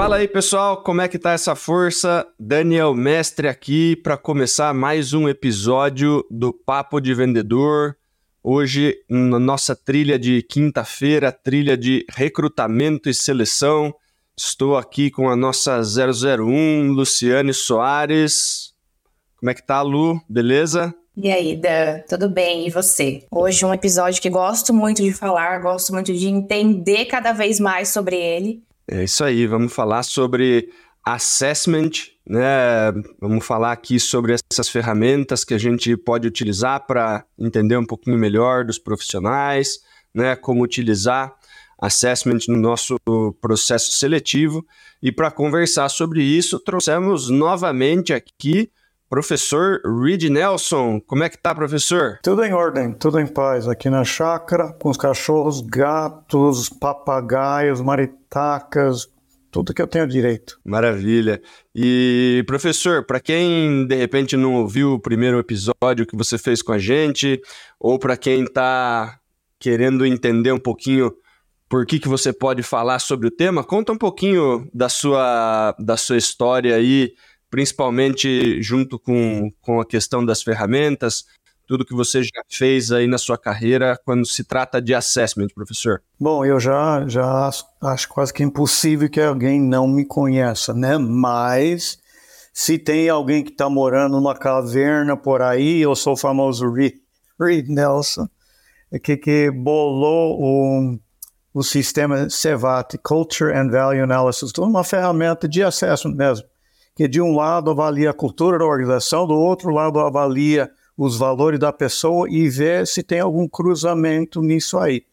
Fala aí, pessoal, como é que tá essa força? Daniel Mestre aqui para começar mais um episódio do Papo de Vendedor. Hoje, na nossa trilha de quinta-feira, trilha de recrutamento e seleção. Estou aqui com a nossa 001, Luciane Soares. Como é que tá, Lu? Beleza? E aí, Dan, tudo bem? E você? Hoje um episódio que gosto muito de falar, gosto muito de entender cada vez mais sobre ele. É isso aí, vamos falar sobre assessment, né? Vamos falar aqui sobre essas ferramentas que a gente pode utilizar para entender um pouquinho melhor dos profissionais, né? Como utilizar assessment no nosso processo seletivo. E para conversar sobre isso, trouxemos novamente aqui Professor Reed Nelson, como é que tá, professor? Tudo em ordem, tudo em paz. Aqui na chácara, com os cachorros, gatos, papagaios, maritacas, tudo que eu tenho direito. Maravilha. E, professor, para quem de repente não ouviu o primeiro episódio que você fez com a gente, ou para quem está querendo entender um pouquinho por que, que você pode falar sobre o tema, conta um pouquinho da sua, da sua história aí principalmente junto com, com a questão das ferramentas, tudo que você já fez aí na sua carreira quando se trata de assessment, professor? Bom, eu já, já acho quase que impossível que alguém não me conheça, né? Mas se tem alguém que está morando numa caverna por aí, eu sou o famoso Reed, Reed Nelson, que, que bolou o, o sistema CEVAT, Culture and Value Analysis, uma ferramenta de assessment mesmo que de um lado avalia a cultura da organização, do outro lado avalia os valores da pessoa e vê se tem algum cruzamento nisso aí.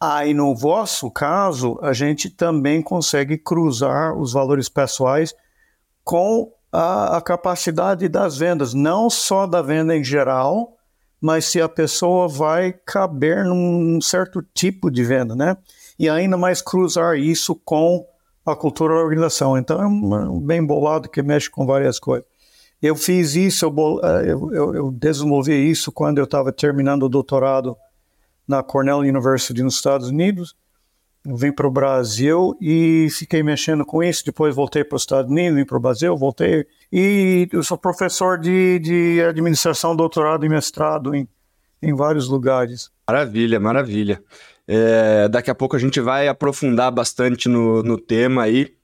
Aí, no vosso caso, a gente também consegue cruzar os valores pessoais com a, a, capacidade das vendas, não só da venda em geral, mas se a pessoa vai caber num certo tipo de venda, né? E ainda mais cruzar isso com a cultura da organização. Então é um, bem bolado que mexe com várias coisas. Eu fiz isso, eu, eh, eu, eu desenvolvi isso quando eu estava terminando o doutorado na Cornell University nos Estados Unidos. Eu vim para o Brasil e fiquei mexendo com isso. Depois voltei para os Estados Unidos, vim para o Brasil, voltei. E eu sou professor de, de administração, doutorado e mestrado em, em vários lugares. Maravilha, maravilha. É, daqui a pouco a gente vai aprofundar bastante no, no tema aí.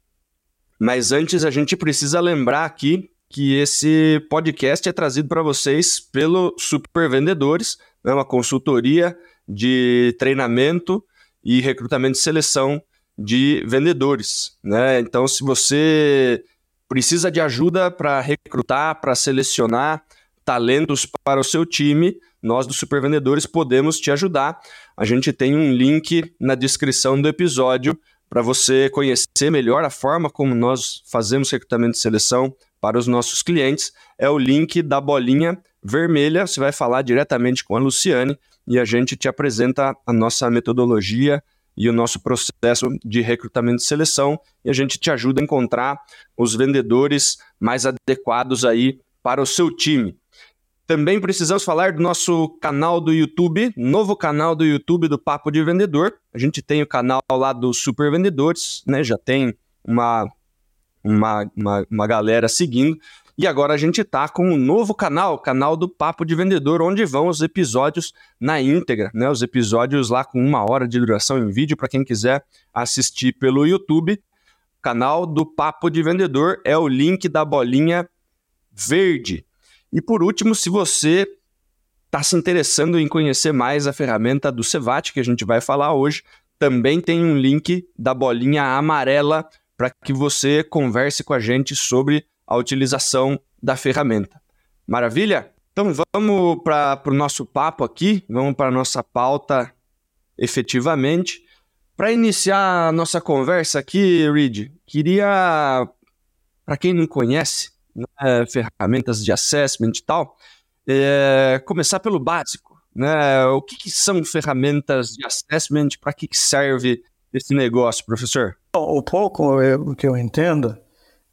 Mas antes a gente precisa lembrar aqui que esse podcast é trazido para vocês pelo Super Vendedores, né, uma consultoria de treinamento e recrutamento e seleção de vendedores. Né? Então, se você precisa de ajuda para recrutar, para selecionar talentos para o seu time, nós do Super Vendedores podemos te ajudar. A gente tem um link na descrição do episódio para você conhecer melhor a forma como nós fazemos recrutamento e seleção para os nossos clientes. É o link da bolinha vermelha. Você vai falar diretamente com a Luciane e a gente te apresenta a nossa metodologia e o nosso processo de recrutamento e seleção e a gente te ajuda a encontrar os vendedores mais adequados aí para o seu time. Também precisamos falar do nosso canal do YouTube, novo canal do YouTube do Papo de Vendedor. A gente tem o canal lá dos Super Vendedores, né? Já tem uma, uma, uma, uma galera seguindo. E agora a gente tá com um novo canal, o canal do Papo de Vendedor, onde vão os episódios na íntegra, né? Os episódios lá com uma hora de duração em vídeo, para quem quiser assistir pelo YouTube. O canal do Papo de Vendedor é o link da bolinha verde. E por último, se você está se interessando em conhecer mais a ferramenta do Cevat, que a gente vai falar hoje, também tem um link da bolinha amarela para que você converse com a gente sobre a utilização da ferramenta. Maravilha? Então vamos para o nosso papo aqui, vamos para a nossa pauta efetivamente. Para iniciar a nossa conversa aqui, Reed, queria, para quem não conhece, né, ferramentas de assessment e tal, é, começar pelo básico. Né? O que, que são ferramentas de assessment? Para que, que serve esse negócio, professor? O pouco o que eu entendo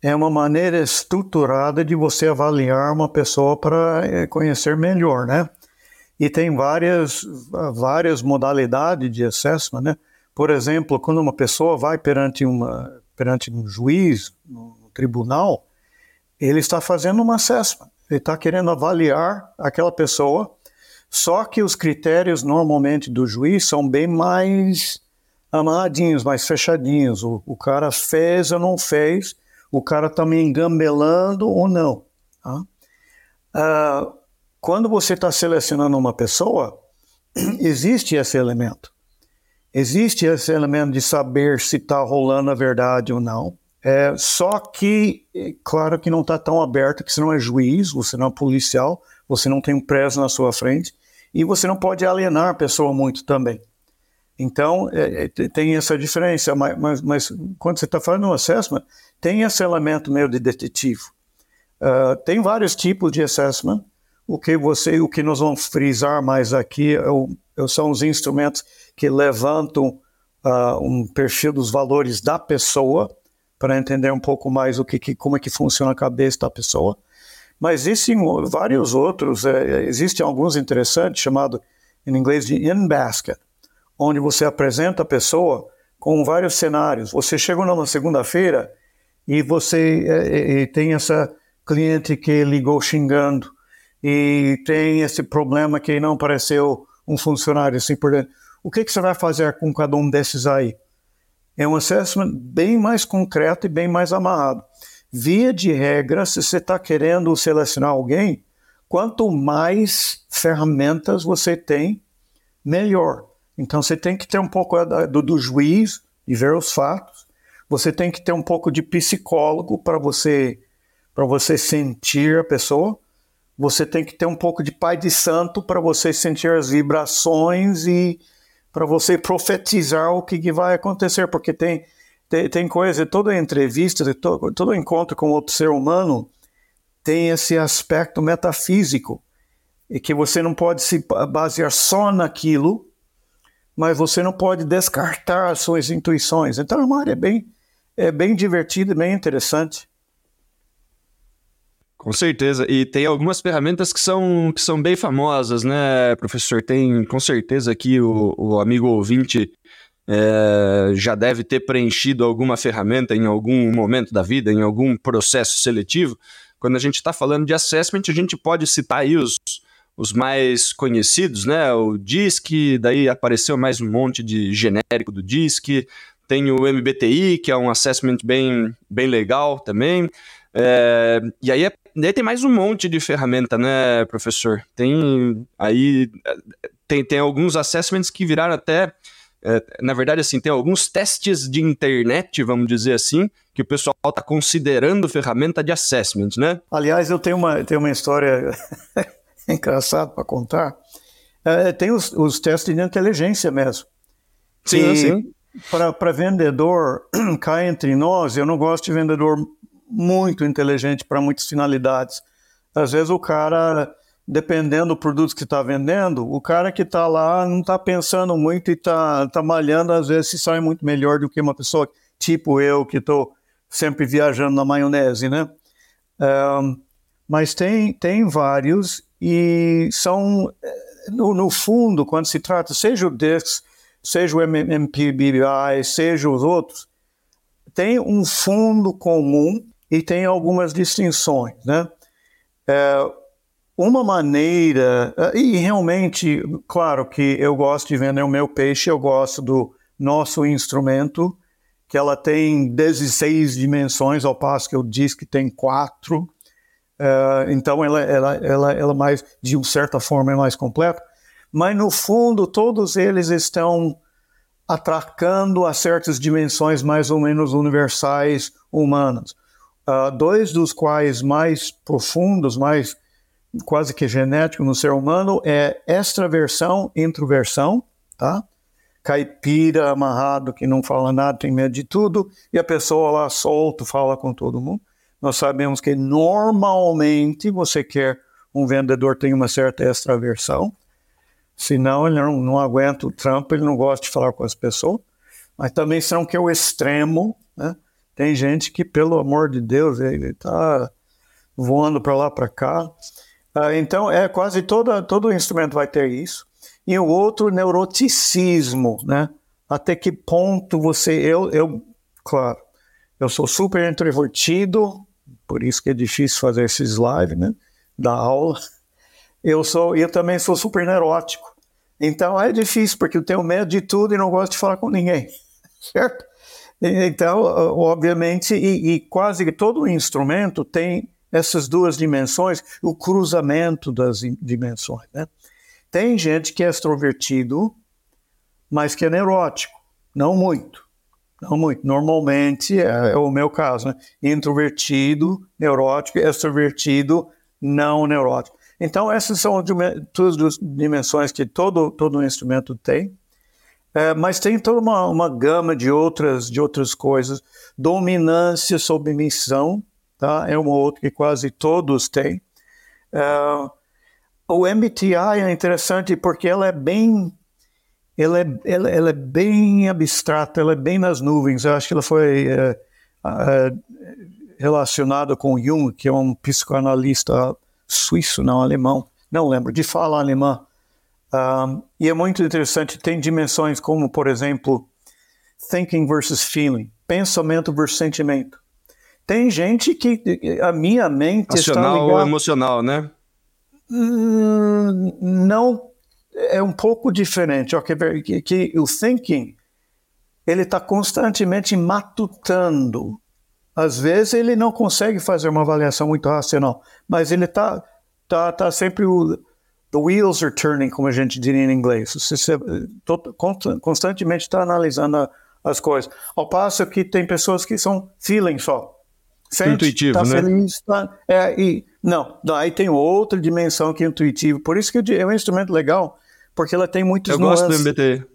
é uma maneira estruturada de você avaliar uma pessoa para é, conhecer melhor, né? E tem várias, várias modalidades de assessment, né? Por exemplo, quando uma pessoa vai perante uma perante um juiz, no tribunal, ele está fazendo uma assessment. Ele está querendo avaliar aquela pessoa, só que os critérios normalmente do juiz são bem mais amarradinhos, mais fechadinhos. O, o cara fez ou não fez, o cara está me engambelando ou não. Tá? Uh, quando você está selecionando uma pessoa, existe esse elemento. Existe esse elemento de saber se está rolando a verdade ou não. É, só que, é, claro que não está tão aberto que você não é juiz, você não é policial, você não tem um preso na sua frente e você não pode alienar a pessoa muito também. Então, é, é tem essa diferença, mas, mas, mas quando você está falando um assessment, tem esse elemento meio de detetive. Uh, tem vários tipos de assessment. O que você, o que nós vamos frisar mais aqui é o, é são os instrumentos que levantam uh, um perfil dos valores da pessoa para entender um pouco mais o que, que, como é que funciona a cabeça da pessoa. Mas existem vários outros, é, existem alguns interessantes, chamado em inglês de in-basket, onde você apresenta a pessoa com vários cenários. Você chega numa segunda-feira e você é, é, tem essa cliente que ligou xingando e tem esse problema que não apareceu um funcionário assim por dentro. O que, que você vai fazer com cada um desses aí? É um assessment bem mais concreto e bem mais amarrado. Via de regra, se você está querendo selecionar alguém, quanto mais ferramentas você tem, melhor. Então você tem que ter um pouco do, do juiz e ver os fatos. Você tem que ter um pouco de psicólogo para você para você sentir a pessoa. Você tem que ter um pouco de pai de santo para você sentir as vibrações e para você profetizar o que, que, vai acontecer, porque tem, tem, tem coisa, toda entrevista, todo, todo encontro com outro ser humano tem esse aspecto metafísico, e que você não pode se basear só naquilo, mas você não pode descartar as suas intuições. Então, é uma área bem, é bem divertida e bem interessante. Com certeza. E tem algumas ferramentas que são, que são bem famosas, né, professor? Tem com certeza aqui o, o amigo ouvinte é, já deve ter preenchido alguma ferramenta em algum momento da vida, em algum processo seletivo. Quando a gente está falando de assessment, a gente pode citar aí os, os mais conhecidos, né? O DISC, daí apareceu mais um monte de genérico do DISC. Tem o MBTI, que é um assessment bem, bem legal também. É, e aí é Daí tem mais um monte de ferramenta, né, professor? Tem aí tem, tem alguns assessments que viraram até é, na verdade, assim, tem alguns testes de internet, vamos dizer assim, que o pessoal está considerando ferramenta de assessment, né? Aliás, eu tenho uma, tenho uma história engraçada para contar. É, tem os, os, testes de inteligência mesmo. Sim, sim. Para vendedor, cá entre nós, eu não gosto de vendedor muito inteligente para muitas finalidades. Às vezes o cara, dependendo do produto que está vendendo, o cara que está lá não está pensando muito e está tá malhando, às vezes se sai muito melhor do que uma pessoa tipo eu, que estou sempre viajando na maionese, né? Um, mas tem, tem vários e são, eh, no, no, fundo, quando se trata, seja o DISC, seja o MPBI, seja os outros, tem um fundo comum e tem algumas distinções, né? É, uma maneira, é, e realmente, claro que eu gosto de vender o meu peixe, eu gosto do nosso instrumento, que ela tem 16 dimensões, ao passo que eu disse que tem quatro. É, então, ela, ela, ela, ela mais, de certa forma, é mais completa. Mas, no fundo, todos eles estão atracando a certas dimensões mais ou menos universais humanas uh, dois dos quais mais profundos, mais quase que genéticos no ser humano é extraversão e introversão, tá? Caipira, amarrado, que não fala nada, tem medo de tudo, e a pessoa lá solto, fala com todo mundo. Nós sabemos que normalmente você quer um vendedor tem uma certa extraversão, senão ele não, não aguenta o trampo, ele não gosta de falar com as pessoas. Mas também são que é o extremo, né? Tem gente que, pelo amor de Deus, ele está voando para lá, para cá. Ah, então, é quase toda, todo instrumento vai ter isso. E o outro, neuroticismo, né? Até que ponto você... Eu, eu claro, Eu sou super introvertido, por isso que é difícil fazer esses lives, né? Da aula. Eu sou, eu também sou super neurótico. Então é difícil, porque eu tenho medo de tudo e não gosto de falar com ninguém, certo? Então, obviamente, e, e quase todo instrumento tem essas duas dimensões, o cruzamento das dimensões, né? Tem gente que é extrovertido, mas que é neurótico, não muito. Não muito. Normalmente é, é o meu caso, né? Introvertido, neurótico, extrovertido, não neurótico. Então, essas são as dimensões que todo, todo instrumento tem. É, mas tem toda uma, uma gama de outras, de outras coisas. Dominância, submissão, tá? é uma outra que quase todos têm. É, o MBTI é interessante porque ela é bem ela é, ela, ela, é bem abstrata, ela é bem nas nuvens. Eu acho que ela foi é, é, relacionada com Jung, que é um psicoanalista suíço, não alemão, não lembro, de fala alemã. Um, e é muito interessante, tem dimensões como, por exemplo, thinking versus feeling, pensamento versus sentimento. Tem gente que a minha mente Racional está ligada... ou emocional, né? Hum, não, é um pouco diferente. Okay, que, que o thinking, ele está constantemente matutando às vezes ele não consegue fazer uma avaliação muito racional, mas ele está tá, tá sempre o the wheels are turning, como a gente diria em inglês. Você, constantemente está analisando as coisas. Ao passo que tem pessoas que são feeling só. Sente, intuitivo, tá né? Feliz, tá, é, e, não, aí tem outra dimensão que é intuitivo. Por isso que é um instrumento legal, porque ela tem muitos Eu nuances. Eu gosto do MBT.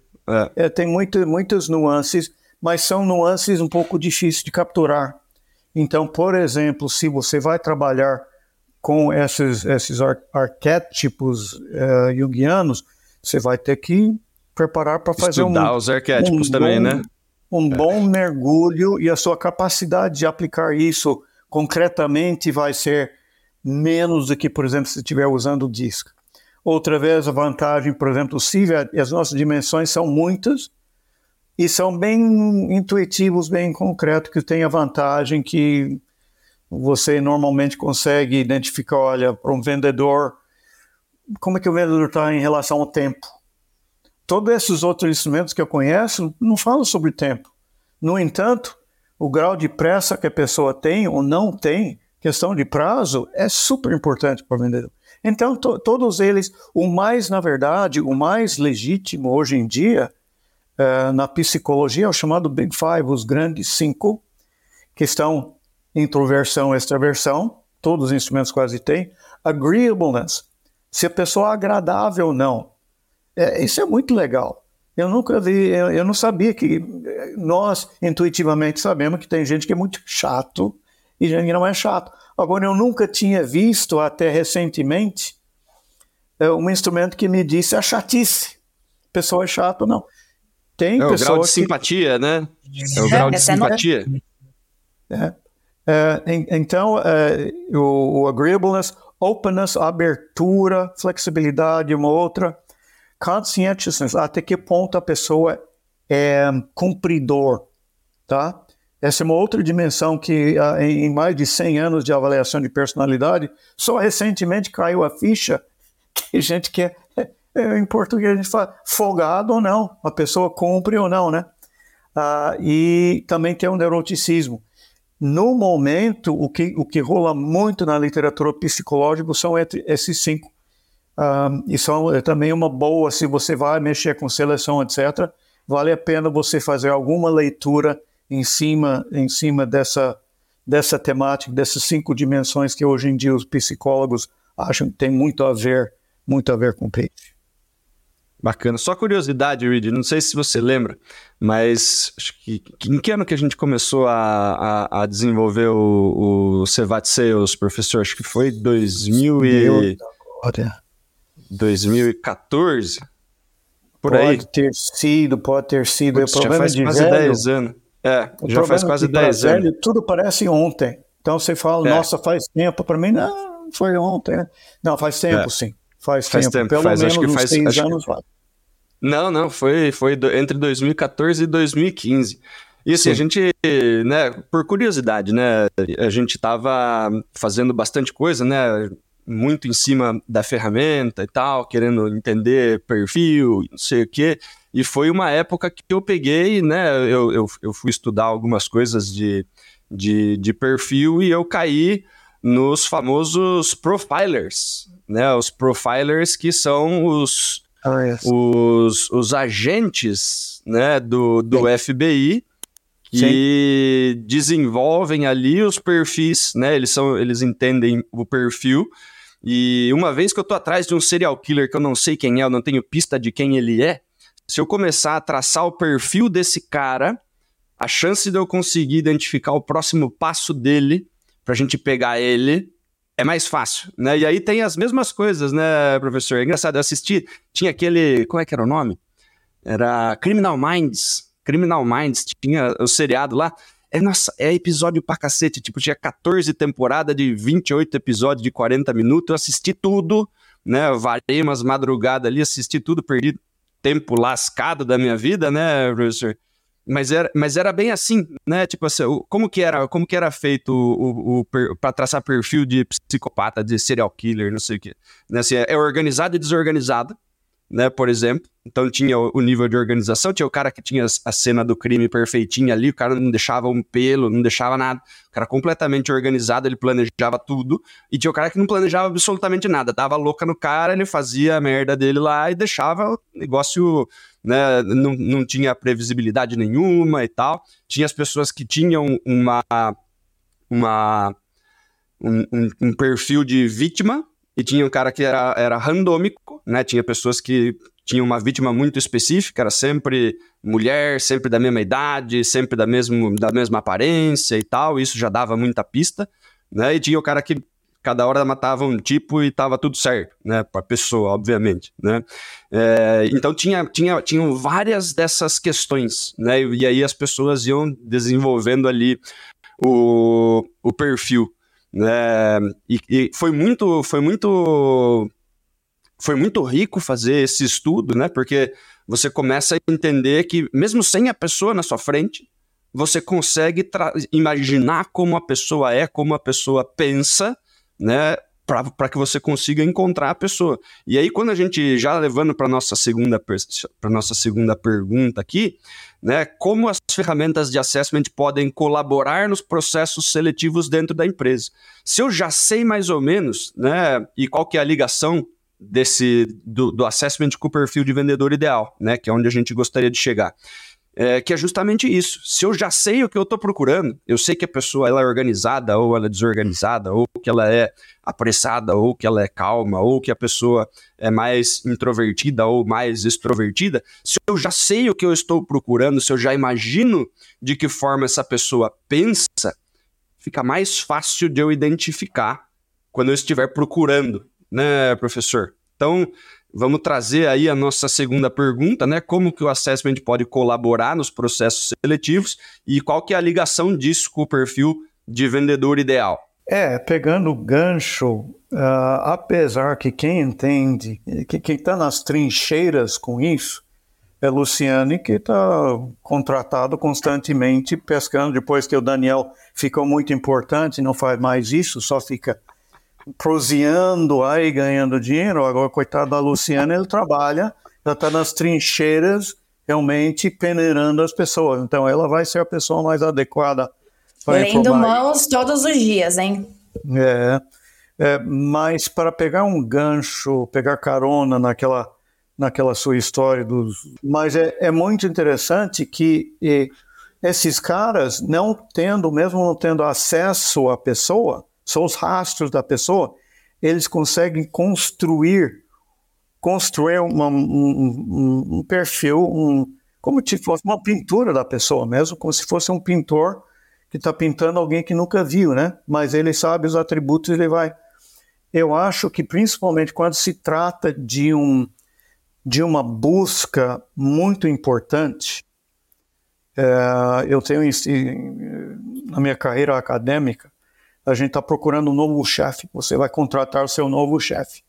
É. É, tem muito, muitas nuances, mas são nuances um pouco difíceis de capturar. Então, por exemplo, se você vai trabalhar com esses, esses ar arquétipos uh, junguianos, você vai ter que preparar para fazer Estudar um, os arquétipos um também, bom, né? Um é. bom mergulho e a sua capacidade de aplicar isso concretamente vai ser menos do que, por exemplo, se estiver usando o disco. Outra vez, a vantagem, por exemplo, se as nossas dimensões são muitas, e são bem intuitivos, bem concretos, que tem a vantagem que você normalmente consegue identificar, olha, para um vendedor, como é que o vendedor está em relação ao tempo. Todos esses outros instrumentos que eu conheço não falam sobre tempo. No entanto, o grau de pressa que a pessoa tem ou não tem, questão de prazo, é super importante para o vendedor. Então, to todos eles, o mais, na verdade, o mais legítimo hoje em dia uh, na psicologia é o chamado Big Five, os grandes cinco, que estão introversão, extraversão, todos os instrumentos quase têm, agreeableness, se a pessoa é agradável ou não. É, isso é muito legal. Eu nunca vi, eu, eu, não sabia que nós intuitivamente sabemos que tem gente que é muito chato e gente que não é chato. Agora, eu nunca tinha visto até recentemente é, um instrumento que me disse a chatice. Pessoa é chata ou não. Tem é. O grau de simpatia, né? É o grau de simpatia. É. É, então, é, o, o, agreeableness, openness, abertura, flexibilidade, uma outra. Conscientiousness, até que ponto a pessoa é cumpridor, tá? Essa é uma outra dimensão que em mais de 100 anos de avaliação de personalidade, só recentemente caiu a ficha que a gente quer é, em português a gente fala folgado ou não, a pessoa cumpre ou não, né? Ah, e também tem o um neuroticismo. No momento, o que, o que rola muito na literatura psicológica são esses cinco. E são é também uma boa, se você vai mexer com seleção, etc., vale a pena você fazer alguma leitura em cima, em cima dessa, dessa temática, dessas cinco dimensões que hoje em dia os psicólogos acham que tem muito a ver, muito a ver com o peixe. Bacana. Só curiosidade, Reed, não sei se você lembra, mas acho que, em que ano que a gente começou a, a, a desenvolver o, o Cevat Sales, professor? Acho que foi 2000 e... 2014? Por pode aí. Ter sido, pode ter sido. Putz, já faz quase velho, 10 anos. É, já faz quase 10 anos. Velho, tudo parece ontem. Então você fala, é. nossa, faz tempo. Para mim, não, foi ontem. Né? Não, faz tempo, é. sim. Faz, faz tempo. tempo. Pelo faz, menos acho que faz, seis anos que... Não, não, foi, foi entre 2014 e 2015. E assim, Sim. a gente, né, por curiosidade, né, a gente estava fazendo bastante coisa, né, muito em cima da ferramenta e tal, querendo entender perfil, não sei o quê. E foi uma época que eu peguei, né, eu, eu, eu fui estudar algumas coisas de, de, de perfil e eu caí nos famosos profilers, né, os profilers que são os, oh, yes. os, os agentes, né, do, do FBI que Sim. desenvolvem ali os perfis, né? Eles são, eles entendem o perfil. E uma vez que eu tô atrás de um serial killer que eu não sei quem é, eu não tenho pista de quem ele é, se eu começar a traçar o perfil desse cara, a chance de eu conseguir identificar o próximo passo dele pra gente pegar ele é mais fácil, né? E aí tem as mesmas coisas, né, professor? É engraçado, eu assisti, tinha aquele, como é que era o nome? Era Criminal Minds, Criminal Minds, tinha o seriado lá. É, nossa, é episódio pra cacete. Tipo, tinha 14 temporadas de 28 episódios de 40 minutos. Eu assisti tudo, né? Eu varei umas madrugadas ali, assisti tudo, perdi tempo lascado da minha vida, né, professor? Mas era, mas era bem assim, né? Tipo assim, como que era, como que era feito o, o, o para traçar perfil de psicopata, de serial killer, não sei o quê. Né? Assim, é organizado e desorganizado, né, por exemplo. Então tinha o, nível de organização, tinha o cara que tinha a cena do crime perfeitinha ali, o cara não deixava um pelo, não deixava nada. O cara completamente organizado, ele planejava tudo. E tinha o cara que não planejava absolutamente nada, dava louca no cara, ele fazia a merda dele lá e deixava o negócio, né, não, não tinha previsibilidade nenhuma e tal. Tinha as pessoas que tinham uma uma um, um, um perfil de vítima, e tinha um cara que era, era randômico, né? Tinha pessoas que tinham uma vítima muito específica, era sempre mulher, sempre da mesma idade, sempre da, mesmo, da mesma aparência e tal, isso já dava muita pista, né? E tinha o cara que cada hora matava um tipo e tava tudo certo, né? Para pessoa, obviamente, né? É, então tinha, tinha, tinham várias dessas questões, né? E aí as pessoas iam desenvolvendo ali o, o perfil. É, e, e, foi muito, foi muito, foi muito rico fazer esse estudo, né? Porque você começa a entender que mesmo sem a pessoa na sua frente, você consegue imaginar como a pessoa é, como a pessoa pensa, né? Para que você consiga encontrar a pessoa. E aí, quando a gente, já levando para nossa segunda para nossa segunda pergunta aqui, né, como as ferramentas de assessment podem colaborar nos processos seletivos dentro da empresa. Se eu já sei mais ou menos, né, e qual que é a ligação desse do, do assessment com o perfil de vendedor ideal, né, que é onde a gente gostaria de chegar é, que é justamente isso. Se eu já sei o que eu estou procurando, eu sei que a pessoa ela é organizada ou ela é desorganizada, ou que ela é apressada, ou que ela é calma, ou que a pessoa é mais introvertida ou mais extrovertida. Se eu já sei o que eu estou procurando, se eu já imagino de que forma essa pessoa pensa, fica mais fácil de eu identificar quando eu estiver procurando, né, professor? Então, Vamos trazer aí a nossa segunda pergunta, né? Como que o assessment pode colaborar nos processos seletivos e qual que é a ligação disso com o perfil de vendedor ideal? É, pegando o gancho, uh, apesar que quem entende, que quem está nas trincheiras com isso, é Luciane, que está contratado constantemente pescando. Depois que o Daniel ficou muito importante, não faz mais isso, só fica proseando aí, ganhando dinheiro. Agora, coitado da Luciana, ele trabalha, já está nas trincheiras, realmente peneirando as pessoas. Então, ela vai ser a pessoa mais adequada para Lendo mãos todos os dias, hein? É, é, mas para pegar um gancho, pegar carona naquela, naquela sua história dos... Mas é, é muito interessante que e, esses caras, não tendo, mesmo não tendo acesso à pessoa, são os rastros da pessoa, eles conseguem construir construir uma, um, um, perfil, um, como se fosse uma pintura da pessoa mesmo, como se fosse um pintor que está pintando alguém que nunca viu, né? Mas ele sabe os atributos e ele vai. Eu acho que principalmente quando se trata de um de uma busca muito importante, é, eu tenho na minha carreira acadêmica a gente está procurando um novo chefe, você vai contratar o seu novo chefe.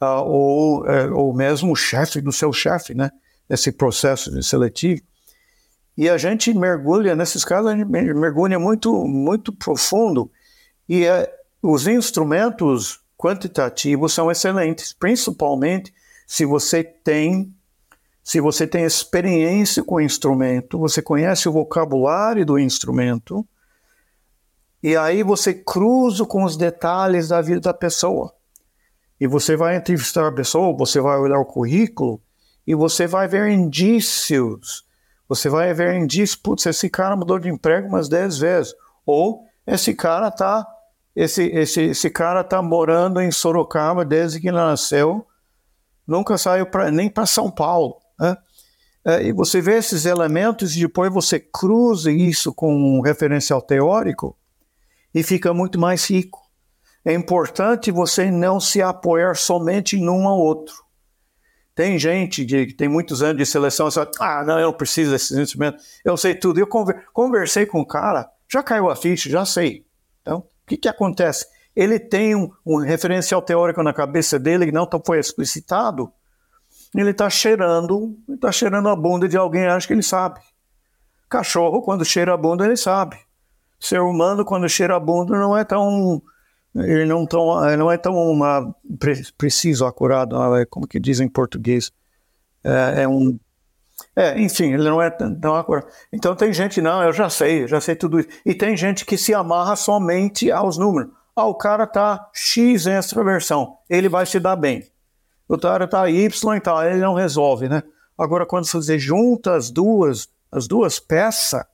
Uh, ou, é, ou mesmo o chefe do seu chefe, né? Esse processo seletivo. E a gente mergulha, nesses casos, a gente mergulha muito, muito profundo. E é, os instrumentos quantitativos são excelentes, principalmente se você tem se você tem experiência com o instrumento, você conhece o vocabulário do instrumento, e aí você cruza com os detalhes da vida da pessoa. E você vai entrevistar a pessoa, você vai olhar o currículo, e você vai ver indícios. Você vai ver indícios, putz, esse cara mudou de emprego umas 10 vezes. Ou esse cara tá esse, esse, esse cara tá morando em Sorocaba desde que nasceu, nunca saiu pra, nem para São Paulo. Né? É, e você vê esses elementos e depois você cruza isso com um referencial teórico e fica muito mais rico. É importante você não se apoiar somente em um ou outro. Tem gente que tem muitos anos de seleção, só, ah, não, eu não preciso desses instrumentos, eu sei tudo. Eu conversei com o cara, já caiu a ficha, já sei. Então, o que, que acontece? Ele tem um, um referencial teórico na cabeça dele que não foi explicitado, ele está cheirando, está cheirando a bunda de alguém, acha que ele sabe. Cachorro, quando cheira a bunda, ele sabe. Ser humano, quando cheira a bunda, não é tão. Ele não, tão, não é tão uma, preciso, acurado, é, como que diz em português. É, é um. É, enfim, ele não é tão acurado. Então tem gente, não, eu já sei, já sei tudo isso. E tem gente que se amarra somente aos números. Ah, o cara tá X extraversão, ele vai se dar bem o cara está Y e tal, ele não resolve, né? Agora, quando você junta as duas, as duas peças,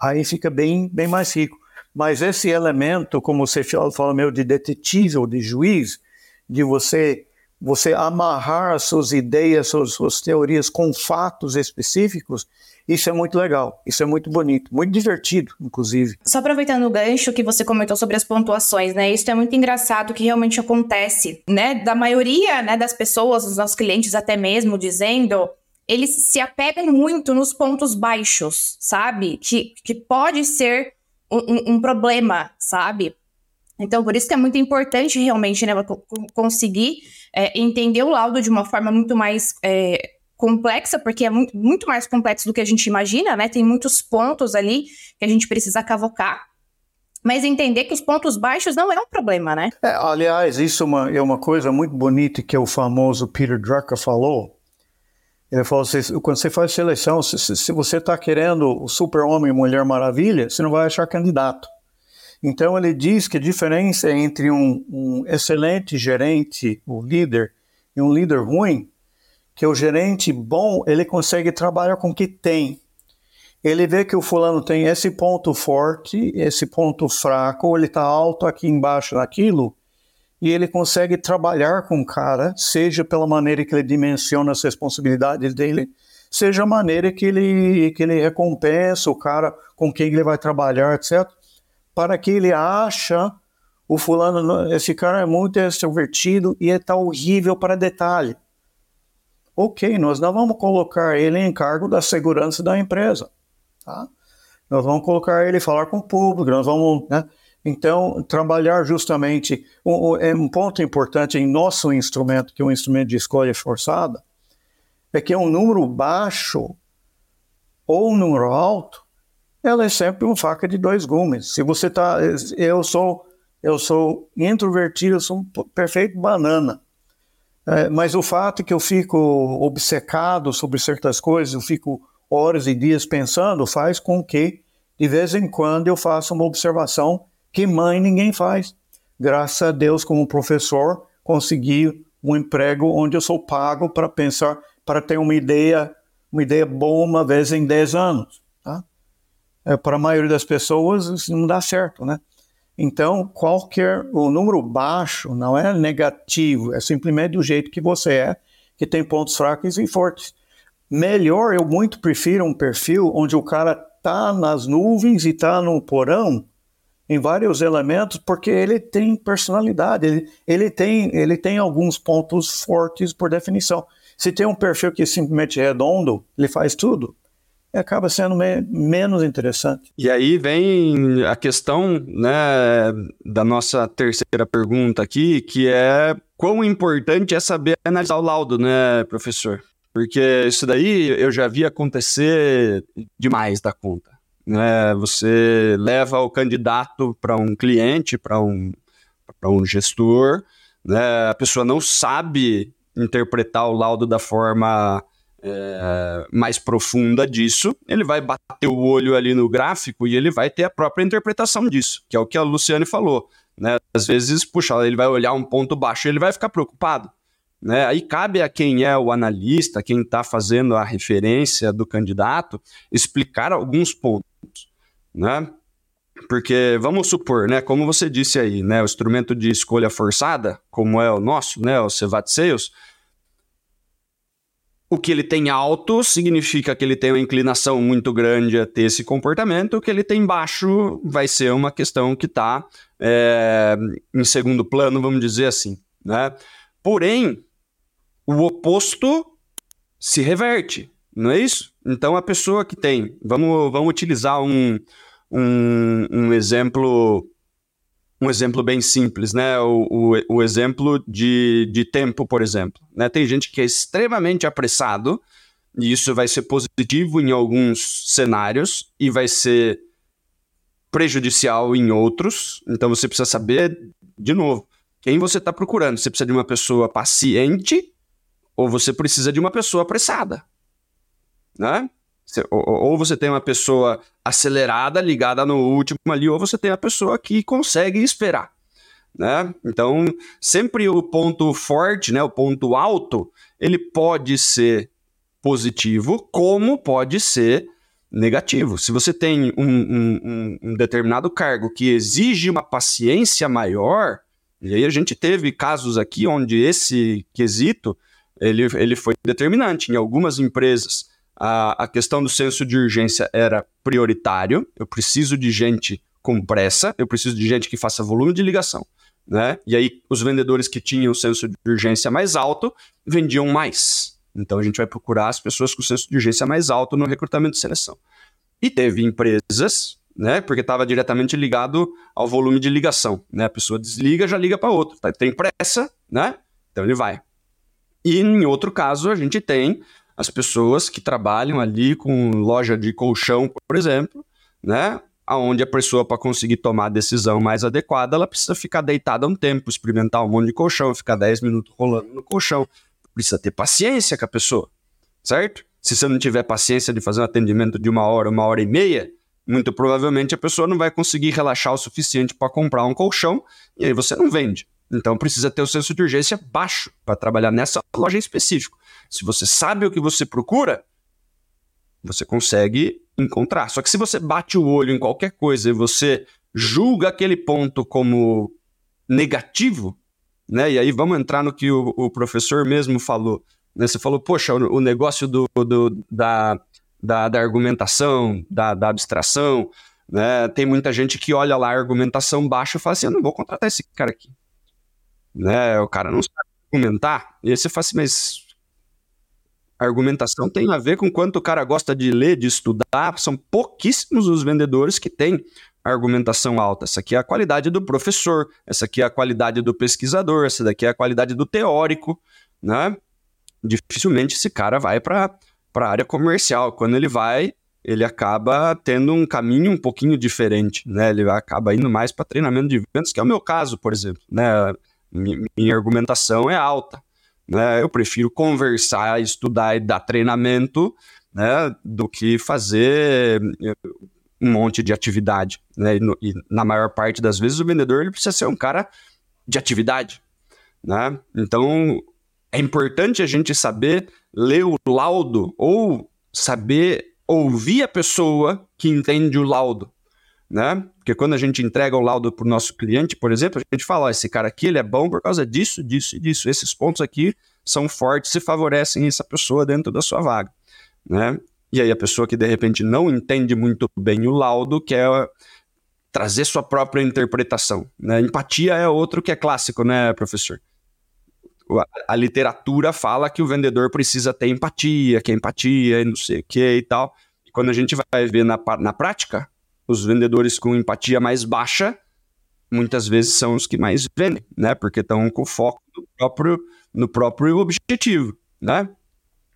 aí fica bem, bem mais rico. Mas esse elemento, como você fala meio de detetive ou de juiz, de você você amarrar as suas ideias, suas, suas teorias com fatos específicos, isso é muito legal, isso é muito bonito, muito divertido, inclusive. Só aproveitando o gancho que você comentou sobre as pontuações, né? Isso é muito engraçado que realmente acontece, né? Da maioria, né, das pessoas, dos nossos clientes até mesmo, dizendo eles se apegam muito nos pontos baixos, sabe? Que, que pode ser um, um problema, sabe? Então, por isso que é muito importante realmente, né, conseguir é, entender o laudo de uma forma muito mais é, complexa, porque é muito, muito mais complexo do que a gente imagina, né? Tem muitos pontos ali que a gente precisa cavocar. Mas entender que os pontos baixos não é um problema, né? É, aliás, isso é uma, é uma coisa muito bonita que o famoso Peter Drucker falou. Ele falou assim, quando você faz seleção, se, se você está querendo o super-homem, Mulher Maravilha, você não vai achar candidato. Então ele diz que a diferença entre um, um excelente gerente, o líder, e um líder ruim que o gerente bom, ele consegue trabalhar com o que tem. Ele vê que o fulano tem esse ponto forte, esse ponto fraco, ele está alto aqui embaixo naquilo, e ele consegue trabalhar com o cara, seja pela maneira que ele dimensiona as responsabilidades dele, seja a maneira que ele, que ele recompensa o cara com quem ele vai trabalhar, etc., para que ele acha o fulano, esse cara é muito extrovertido e está horrível para detalhe ok, nós não vamos colocar ele em cargo da segurança da empresa. Tá? Nós vamos colocar ele falar com o público, nós vamos. Né? Então, trabalhar justamente. Um, é um ponto importante em nosso instrumento, que é um instrumento de escolha forçada, é que um número baixo ou um número alto, ela é sempre uma faca de dois gumes. Se você está. Eu sou. Eu sou introvertido, eu sou um perfeito banana. É, mas o fato é que eu fico obcecado sobre certas coisas, eu fico horas e dias pensando, faz com que, de vez em quando, eu faça uma observação que mãe ninguém faz. Graças a Deus, como professor, consegui um emprego onde eu sou pago para pensar, para ter uma ideia, uma ideia boa uma vez em 10 anos. Tá? É, para a maioria das pessoas, isso não dá certo, né? Então, qualquer o número baixo não é negativo, é simplesmente do jeito que você é, que tem pontos fracos e fortes. Melhor, eu muito prefiro um perfil onde o cara tá nas nuvens e tá no porão, em vários elementos, porque ele tem personalidade, ele, ele, tem, ele tem alguns pontos fortes por definição. Se tem um perfil que é simplesmente redondo, ele faz tudo, acaba sendo me menos interessante. E aí vem a questão né, da nossa terceira pergunta aqui, que é quão importante é saber analisar o laudo, né, professor? Porque isso daí eu já vi acontecer demais da conta. Né? Você leva o candidato para um cliente, para um, um gestor, né? a pessoa não sabe interpretar o laudo da forma é, mais profunda disso, ele vai bater o olho ali no gráfico e ele vai ter a própria interpretação disso, que é o que a Luciane falou. Né? Às vezes, puxa, ele vai olhar um ponto baixo e ele vai ficar preocupado. Né? Aí cabe a quem é o analista, quem está fazendo a referência do candidato, explicar alguns pontos. Né? Porque vamos supor, né, como você disse aí, né, o instrumento de escolha forçada, como é o nosso, né, o Cevat o que ele tem alto significa que ele tem uma inclinação muito grande a ter esse comportamento, o que ele tem baixo vai ser uma questão que está é, em segundo plano, vamos dizer assim. Né? Porém, o oposto se reverte, não é isso? Então, a pessoa que tem, vamos, vamos utilizar um, um, um exemplo um exemplo bem simples, né? O, o, o, exemplo de, de tempo, por exemplo. Né? Tem gente que é extremamente apressado, e isso vai ser positivo em alguns cenários e vai ser prejudicial em outros. Então você precisa saber, de novo, quem você está procurando. Você precisa de uma pessoa paciente ou você precisa de uma pessoa apressada. Né? ou, você tem uma pessoa acelerada, ligada no último ali, ou você tem a pessoa que consegue esperar. Né? Então, sempre o ponto forte, né, o ponto alto, ele pode ser positivo, como pode ser negativo. Se você tem um, um, um, determinado cargo que exige uma paciência maior, e aí a gente teve casos aqui onde esse quesito ele, ele foi determinante. Em algumas empresas, a, a questão do senso de urgência era prioritário. Eu preciso de gente com pressa, eu preciso de gente que faça volume de ligação. Né? E aí, os vendedores que tinham o senso de urgência mais alto vendiam mais. Então, a gente vai procurar as pessoas com o senso de urgência mais alto no recrutamento e seleção. E teve empresas, né? Porque estava diretamente ligado ao volume de ligação. Né? A pessoa desliga, já liga para outro. Tá, tem pressa, né? Então ele vai. E em outro caso, a gente tem as pessoas que trabalham ali com loja de colchão, por exemplo, né? Aonde a pessoa, para conseguir tomar a decisão mais adequada, ela precisa ficar deitada um tempo, experimentar um monte de colchão, ficar 10 minutos rolando no colchão. Precisa ter paciência com a pessoa, certo? Se você não tiver paciência de fazer um atendimento de uma hora, uma hora e meia, muito provavelmente a pessoa não vai conseguir relaxar o suficiente para comprar um colchão e aí você não vende. Então precisa ter o senso de urgência baixo para trabalhar nessa loja em específico. Se você sabe o que você procura, você consegue encontrar. Só que se você bate o olho em qualquer coisa e você julga aquele ponto como negativo, né? E aí vamos entrar no que o, o professor mesmo falou. Né? Você falou, poxa, o, o negócio do, do da, da, da, argumentação, da, da abstração, né? Tem muita gente que olha lá a argumentação baixa e fala assim, eu não vou contratar esse cara aqui. Né? O cara não sabe argumentar. E aí você fala assim, mas a argumentação tem a ver com quanto o cara gosta de ler, de estudar. São pouquíssimos os vendedores que têm argumentação alta. Essa aqui é a qualidade do professor, essa aqui é a qualidade do pesquisador, essa daqui é a qualidade do teórico, né? Dificilmente esse cara vai para a área comercial. Quando ele vai, ele acaba tendo um caminho um pouquinho diferente, né? Ele acaba indo mais para treinamento de vendas, que é o meu caso, por exemplo, né? Minha argumentação é alta, né? Eu prefiro conversar, estudar e dar treinamento, né? Do que fazer eh, um monte de atividade, né? E, no, e, na maior parte das vezes o vendedor ele precisa ser um cara de atividade, né? Então é importante a gente saber ler o laudo ou saber ouvir a pessoa que entende o laudo, né? Porque quando a gente entrega o laudo para o nosso cliente, por exemplo, a gente fala: ó, esse cara aqui ele é bom por causa disso, disso e disso. Esses pontos aqui são fortes e favorecem essa pessoa dentro da sua vaga, né? E aí a pessoa que de repente não entende muito bem o laudo quer trazer sua própria interpretação, né? Empatia é outro que é clássico, né, professor? A, a literatura fala que o vendedor precisa ter empatia, que é empatia e não sei o que e tal. E quando a gente vai ver na, na prática, os vendedores com empatia mais baixa, muitas vezes são os que mais vendem, né? Porque estão com foco no próprio, no próprio objetivo, né?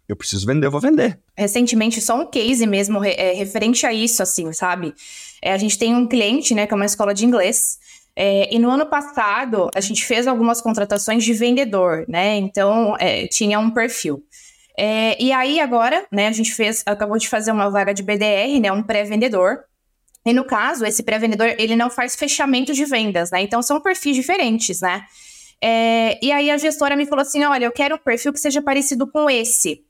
Eu preciso vender, eu vou vender. Recentemente, só um case mesmo é, referente a isso, assim, sabe? É, a gente tem um cliente, né, que é uma escola de inglês, é, e no ano passado, a gente fez algumas contratações de vendedor, né? Então, é, tinha um perfil. É, e aí, agora, né, a gente fez, acabou de fazer uma vaga de BDR, né? Um pré-vendedor. E no caso, esse pré-vendedor, ele não faz fechamento de vendas, né? Então, são perfis diferentes, né? É, e aí, a gestora me falou assim: olha, eu quero um perfil que seja parecido com esse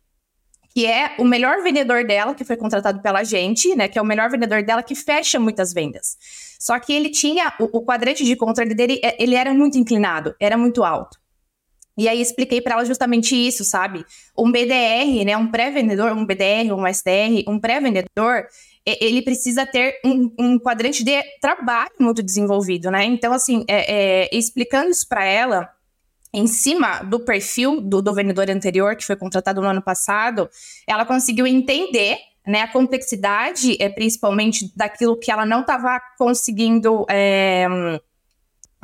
que é o melhor vendedor dela, que foi contratado pela gente, né? Que é o melhor vendedor dela que fecha muitas vendas. Só que ele tinha o, o quadrante de controle dele, é, ele era muito inclinado, era muito alto. E aí expliquei para ela justamente isso, sabe? Um BDR, né, um pré-vendedor, um BDR, um SDR, um pré-vendedor, ele precisa ter um, um, quadrante de trabalho muito desenvolvido, né? Então, assim, é, é, explicando isso para ela, em cima do perfil do, do vendedor anterior, que foi contratado no ano passado, ela conseguiu entender né, a complexidade, é, principalmente daquilo que ela não estava conseguindo. É,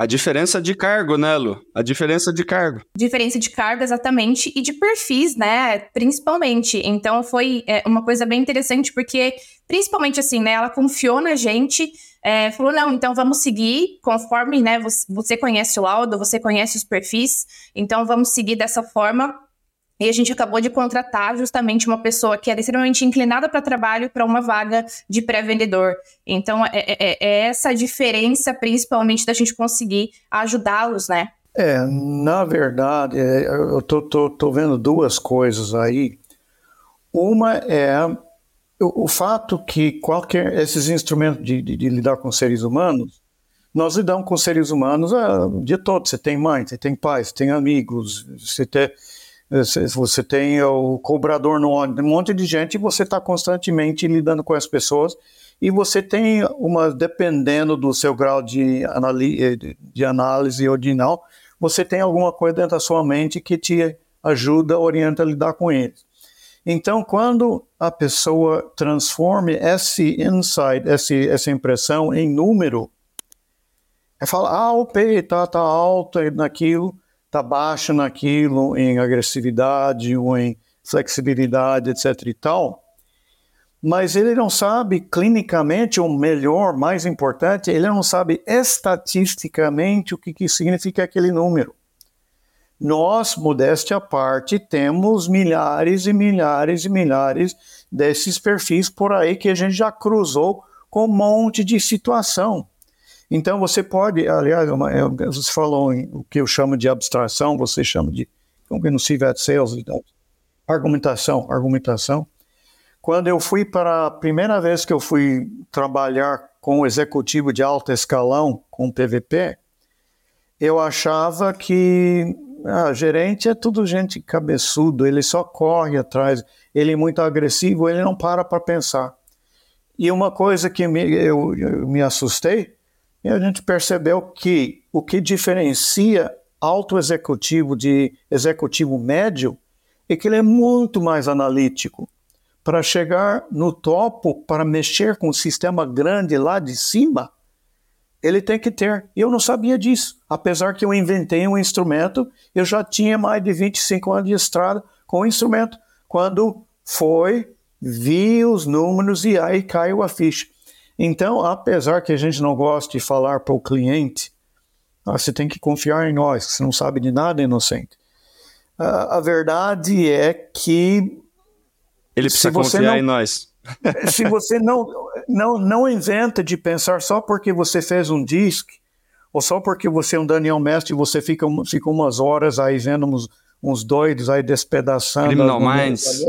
a diferença de cargo, né, Lu? A diferença de cargo. Diferença de cargo, exatamente, e de perfis, né, principalmente. Então, foi é, uma coisa bem interessante, porque, principalmente assim, né, ela confiou na gente, é, falou, não, então vamos seguir conforme, né, você, você conhece o laudo, você conhece os perfis, então vamos seguir dessa forma e a gente acabou de contratar justamente uma pessoa que era extremamente inclinada para trabalho para uma vaga de pré-vendedor. Então, é, é, é, essa diferença, principalmente, da gente conseguir ajudá-los, né? É, na verdade, é, eu tô, tô, tô vendo duas coisas aí. Uma é o, o fato que qualquer esses instrumentos de, de, de, lidar com seres humanos, nós lidamos com seres humanos ah, o dia todo. Você tem mãe, você tem pai, você tem amigos, você tem você tem o cobrador no ônibus, um monte de gente e você está constantemente lidando com as pessoas e você tem uma, dependendo do seu grau de, anali, de análise ou de não, você tem alguma coisa dentro da sua mente que te ajuda, orienta a lidar com eles. Então, quando a pessoa transforma esse insight, esse, essa impressão em número, é falar, ah, o P está tá alto naquilo, está baixo naquilo, em agressividade ou em flexibilidade, etc. e tal, mas ele não sabe clinicamente, ou melhor, mais importante, ele não sabe estatisticamente o que, que significa aquele número. Nós, modéstia à parte, temos milhares e milhares e milhares desses perfis por aí que a gente já cruzou com um monte de situação. Então você pode, aliás, é, você falou em o que eu chamo de abstração, você chama de, como que no CIVET Sales, então, argumentação, argumentação. Quando eu fui para a primeira vez que eu fui trabalhar com o executivo de alto escalão, com PVP, eu achava que ah, gerente é tudo gente cabeçudo, ele só corre atrás, ele é muito agressivo, ele não para para pensar. E uma coisa que me, eu, eu me assustei e a gente percebeu que o que diferencia alto executivo de executivo médio é que ele é muito mais analítico. Para chegar no topo, para mexer com o sistema grande lá de cima, ele tem que ter. E eu não sabia disso. Apesar que eu inventei um instrumento, eu já tinha mais de 25 anos de estrada com o instrumento. Quando foi, vi os números e aí caiu a ficha. Então, apesar que a gente não goste de falar para o cliente, ah, você tem que confiar em nós, você não sabe de nada, inocente. a verdade é que. Ele precisa confiar não, em nós. se você não, não, não inventa de pensar só porque você fez um disco, ou só porque você é um Daniel Mestre e você fica, fica umas horas aí vendo uns, uns doidos aí despedaçando. Criminal Minds.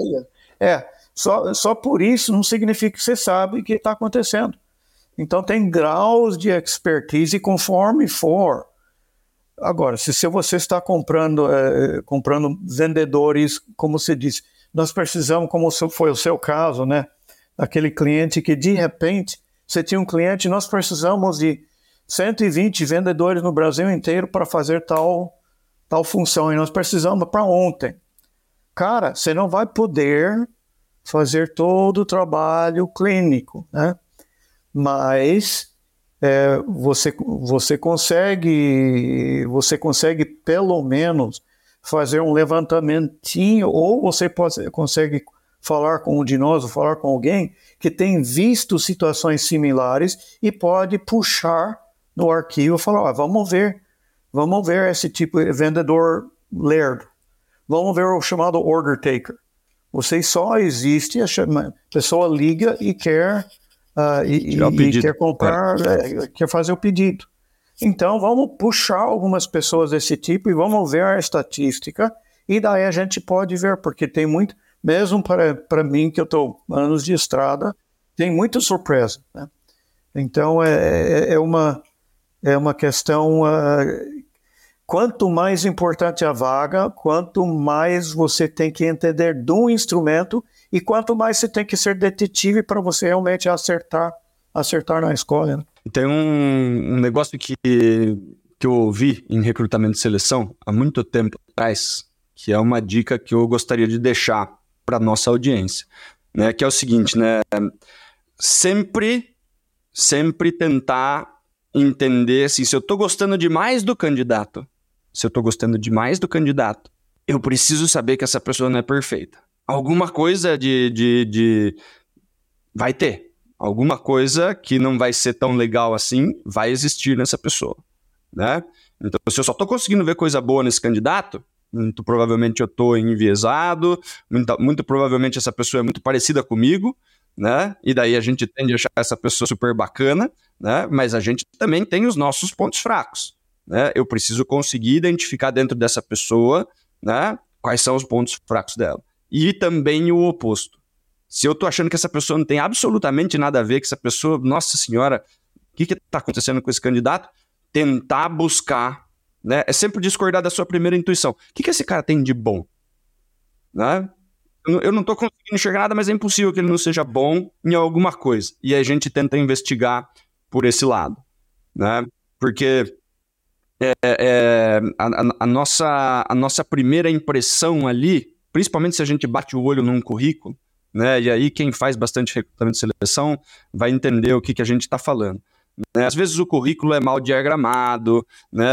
É, só, só por isso não significa que você sabe o que está acontecendo. Então tem graus de expertise conforme for. Agora, se, se você está comprando, é, comprando vendedores, como você disse, nós precisamos, como foi o seu caso, né? Aquele cliente que de repente você tinha um cliente, nós precisamos de 120 vendedores no Brasil inteiro para fazer tal, tal função e nós precisamos para ontem. Cara, você não vai poder fazer todo o trabalho clínico, né? Mas é, você, você consegue você consegue pelo menos fazer um levantamentinho, ou você pode, consegue falar com um de nós, ou falar com alguém que tem visto situações similares e pode puxar no arquivo e falar, ah, vamos ver, vamos ver esse tipo de vendedor lerdo, vamos ver o chamado order taker. Você só existe, a pessoa liga e quer, uh, e, e, quer comprar, é, quer fazer o pedido. Então, vamos puxar algumas pessoas desse tipo e vamos ver a estatística, e daí a gente pode ver, porque tem muito, mesmo para mim, que eu estou anos de estrada, tem muita surpresa. Né? Então, é, é, é, uma, é uma questão. Uh, quanto mais importante a vaga, quanto mais você tem que entender do instrumento e quanto mais você tem que ser detetive para você realmente acertar, acertar na escola. Né? Tem um, um negócio que, que eu ouvi em recrutamento e seleção há muito tempo atrás, que é uma dica que eu gostaria de deixar para nossa audiência, né? Que é o seguinte, né? Sempre, sempre tentar entender assim, se eu estou gostando demais do candidato, se eu estou gostando demais do candidato, eu preciso saber que essa pessoa não é perfeita. Alguma coisa de, de, de... vai ter, alguma coisa que não vai ser tão legal assim vai existir nessa pessoa, né? Então, se eu só estou conseguindo ver coisa boa nesse candidato, muito provavelmente eu estou enviesado, muito, muito, provavelmente essa pessoa é muito parecida comigo, né? E daí a gente tende a achar essa pessoa super bacana, né? Mas a gente também tem os nossos pontos fracos, né? Eu preciso conseguir identificar dentro dessa pessoa, né? Quais são os pontos fracos dela. E também o oposto. Se eu tô achando que essa pessoa não tem absolutamente nada a ver, que essa pessoa, nossa senhora, o que está acontecendo com esse candidato? Tentar buscar, né? É sempre discordar da sua primeira intuição. O que, que esse cara tem de bom? Né? Eu não estou conseguindo enxergar nada, mas é impossível que ele não seja bom em alguma coisa. E a gente tenta investigar por esse lado, né? Porque é, é, a, a, nossa, a nossa primeira impressão ali, principalmente se a gente bate o olho num currículo, né? E aí quem faz bastante recrutamento de seleção vai entender o que, que a gente está falando. Né? Às vezes o currículo é mal diagramado, né?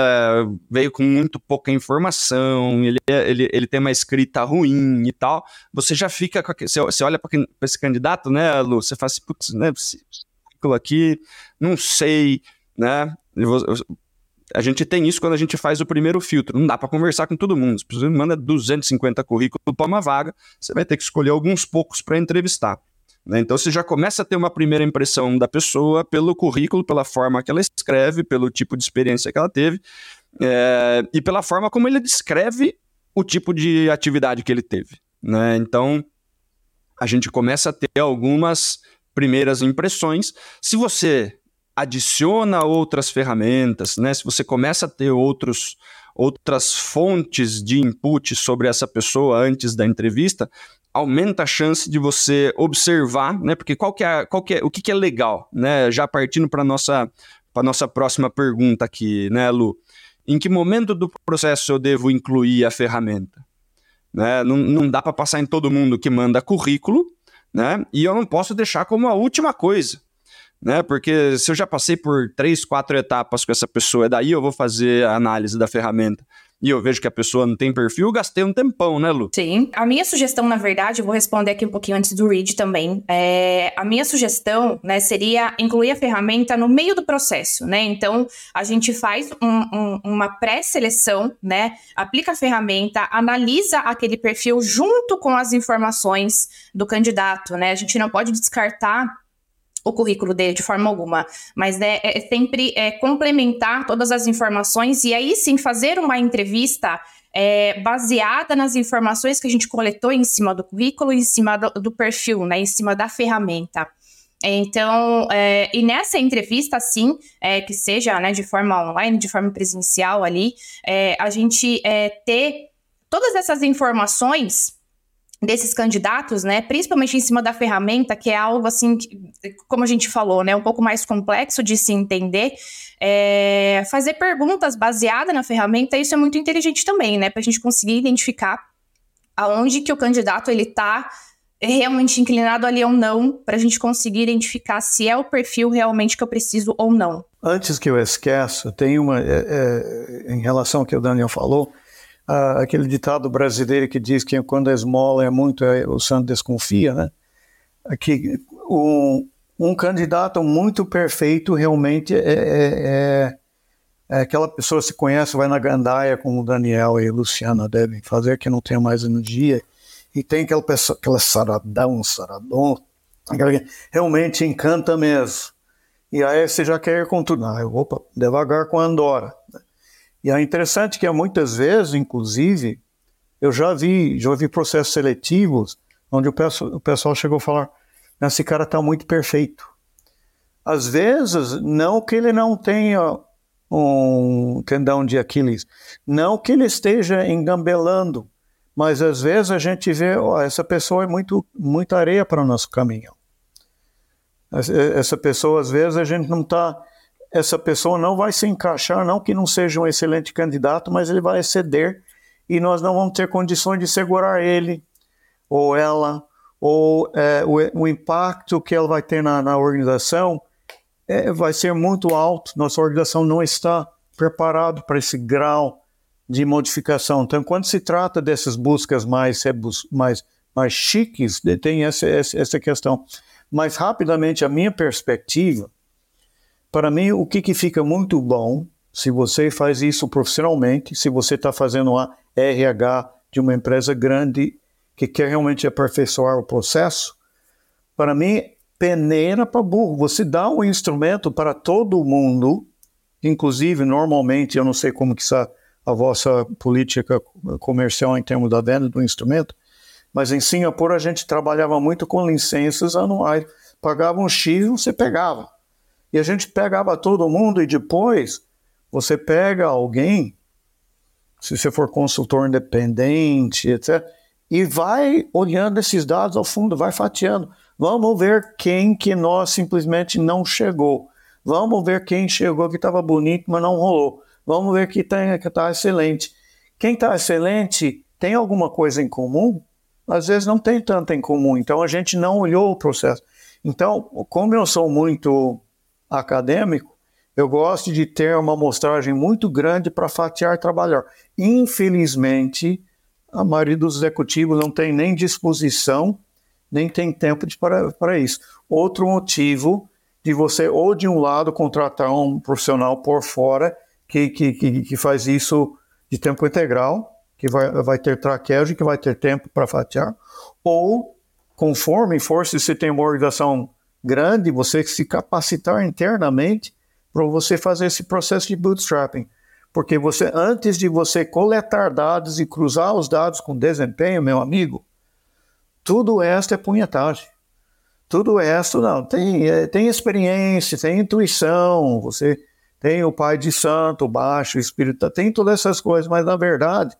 veio com muito pouca informação, ele, é, ele, ele tem uma escrita ruim e tal. Você já fica com aquele, você, olha para esse candidato, né, Lu? Você fala assim, putz, né, esse currículo aqui, não sei, né? A gente tem isso quando a gente faz o primeiro filtro. Não dá para conversar com todo mundo. Se você manda 250 currículos para uma vaga, você vai ter que escolher alguns poucos para entrevistar. Né? Então você já começa a ter uma primeira impressão da pessoa pelo currículo, pela forma que ela escreve, pelo tipo de experiência que ela teve é, e pela forma como ele descreve o tipo de atividade que ele teve. Né? Então a gente começa a ter algumas primeiras impressões. Se você adiciona outras ferramentas, né? Se você começa a ter outros, outras fontes de input sobre essa pessoa antes da entrevista, aumenta a chance de você observar, né? Porque qual que é, qual que é, o que, que é legal, né? Já partindo para nossa para nossa próxima pergunta aqui, né, Lu? Em que momento do processo eu devo incluir a ferramenta? Né? Não, não dá para passar em todo mundo que manda currículo, né? E eu não posso deixar como a última coisa né? Porque se eu já passei por três, quatro etapas com essa pessoa, daí eu vou fazer a análise da ferramenta e eu vejo que a pessoa não tem perfil, gastei um tempão, né, Lu? Sim. A minha sugestão, na verdade, eu vou responder aqui um pouquinho antes do read também. É, a minha sugestão, né, seria incluir a ferramenta no meio do processo, né? Então, a gente faz um, um, uma pré-seleção, né? Aplica a ferramenta, analisa aquele perfil junto com as informações do candidato, né? A gente não pode descartar o currículo dele de forma alguma, mas né, é sempre é, complementar todas as informações e aí sim fazer uma entrevista é, baseada nas informações que a gente coletou em cima do currículo, em cima do, do perfil, né, em cima da ferramenta. Então, é, e nessa entrevista, sim, é, que seja né, de forma online, de forma presencial ali, é, a gente é, ter todas essas informações desses candidatos, né, principalmente em cima da ferramenta, que é algo assim, como a gente falou, né, um pouco mais complexo de se entender, é, fazer perguntas baseadas na ferramenta, isso é muito inteligente também, né, para a gente conseguir identificar aonde que o candidato ele está realmente inclinado ali ou não, para a gente conseguir identificar se é o perfil realmente que eu preciso ou não. Antes que eu esqueça, tem uma, é, é, em relação ao que o Daniel falou, uh, aquele ditado brasileiro que diz que quando a esmola é muito, é, o santo desconfia, né? Aqui, um, um candidato muito perfeito realmente é, é, é, é, aquela pessoa que se conhece, vai na gandaia como Daniel e Luciana devem fazer, que não tem mais energia, e tem aquela pessoa, aquela saradão, saradão, realmente encanta mesmo. E aí você já quer ir com tudo. Ah, opa, devagar com a Andora. E é interessante que muitas vezes, inclusive, eu já vi, já vi processos seletivos onde o pessoal, o pessoal chegou a falar: esse cara está muito perfeito. Às vezes, não que ele não tenha um tendão de Aquiles, não que ele esteja engambelando, mas às vezes a gente vê, oh, essa pessoa é muito, muita areia para o nosso caminho. Essa pessoa, às vezes, a gente não está. Essa pessoa não vai se encaixar, não que não seja um excelente candidato, mas ele vai exceder e nós não vamos ter condições de segurar ele ou ela, ou é, o, o, impacto que ela vai ter na, na organização é, vai ser muito alto. Nossa organização não está preparado para esse grau de modificação. Então, quando se trata dessas buscas mais, mais, mais chiques, tem essa, essa questão. Mas, rapidamente, a minha perspectiva, para mim, o que, que fica muito bom, se você faz isso profissionalmente, se você está fazendo a RH de uma empresa grande que quer realmente aperfeiçoar o processo, para mim, peneira para burro. Você dá um instrumento para todo mundo, inclusive, normalmente, eu não sei como que está a vossa política comercial em termos da venda do instrumento, mas em Singapura a gente trabalhava muito com licenças anuais. Pagava um X, você pegava. E a gente pegava todo mundo e depois você pega alguém, se você for consultor independente, etc., e vai olhando esses dados ao fundo, vai fatiando. Vamos ver quem que nós simplesmente não chegou. Vamos ver quem chegou que estava bonito, mas não rolou. Vamos ver que está tá excelente. Quem está excelente tem alguma coisa em comum? às vezes não tem tanto em comum. Então a gente não olhou o processo. Então, como eu sou muito acadêmico, eu gosto de ter uma amostragem muito grande para fatiar trabalhar. Infelizmente, a maioria dos executivos não tem nem disposição, nem tem tempo para, isso. Outro motivo de você, ou de um lado, contratar um profissional por fora que, que, que, que faz isso de tempo integral, que vai, vai ter traqueagem, que vai ter tempo para fatiar, ou, conforme for, se você tem uma organização grande, você se capacitar internamente para você fazer esse processo de bootstrapping. Porque você, antes de você coletar dados e cruzar os dados com desempenho, meu amigo, tudo esta é punhetagem. Tudo esta, não, tem, é, tem experiência, tem intuição, você tem o Pai de Santo, o Baixo, o Espírito, tem todas essas coisas, mas na verdade,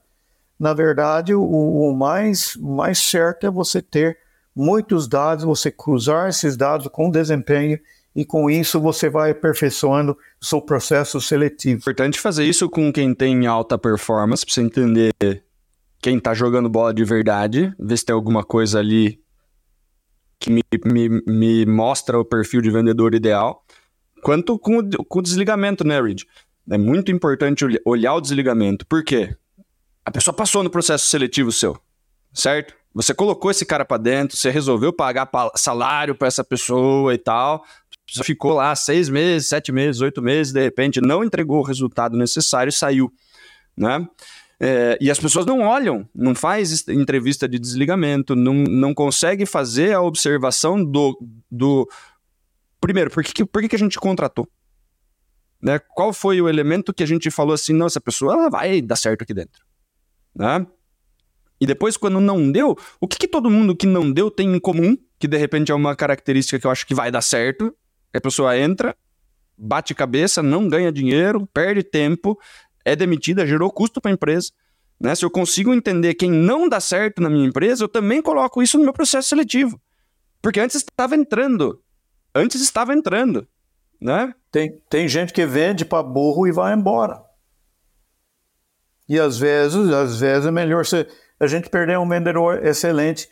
na verdade, o, o mais, mais certo é você ter muitos dados, você cruzar esses dados com desempenho e com isso você vai aperfeiçoando o seu processo seletivo. Importante fazer isso com quem tem alta performance, para você entender quem está jogando bola de verdade, ver se tem alguma coisa ali que me, me, me mostra o perfil de vendedor ideal, quanto com o, com o desligamento, né, Reed? É muito importante olhar o desligamento. Por quê? A pessoa passou no processo seletivo seu, certo? Você colocou esse cara para dentro, você resolveu pagar salário para essa pessoa e tal. Você ficou lá seis meses, sete meses, oito meses, de repente não entregou o resultado necessário e saiu, né? É, e as pessoas não olham, não faz entrevista de desligamento, não, não consegue fazer a observação do, do... Primeiro, por que, por que, que a gente contratou? Né? Qual foi o elemento que a gente falou assim, não, essa pessoa ela vai dar certo aqui dentro? né? E depois, quando não deu, o que, que todo mundo que não deu tem em comum? Que de repente é uma característica que eu acho que vai dar certo. A pessoa entra, bate cabeça, não ganha dinheiro, perde tempo, é demitida, gerou custo para a empresa. Né? Se eu consigo entender quem não dá certo na minha empresa, eu também coloco isso no meu processo seletivo. Porque antes estava entrando. Antes estava entrando. Né? Tem, tem gente que vende para burro e vai embora. E às vezes, às vezes é melhor se a gente perder um vendedor excelente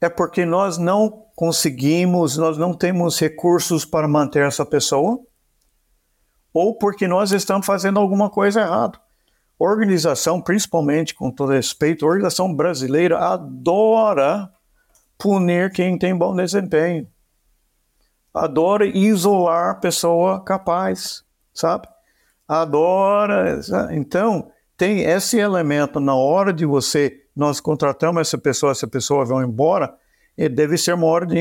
é porque nós não conseguimos, nós não temos recursos para manter essa pessoa, ou porque nós estamos fazendo alguma coisa errada. Organização, principalmente com todo respeito, organização brasileira adora punir quem tem bom desempenho. Adora isolar a pessoa capaz, sabe? Adora. Então, tem esse elemento na hora de você, nós contratamos essa pessoa, essa pessoa vai embora, e deve ser uma hora de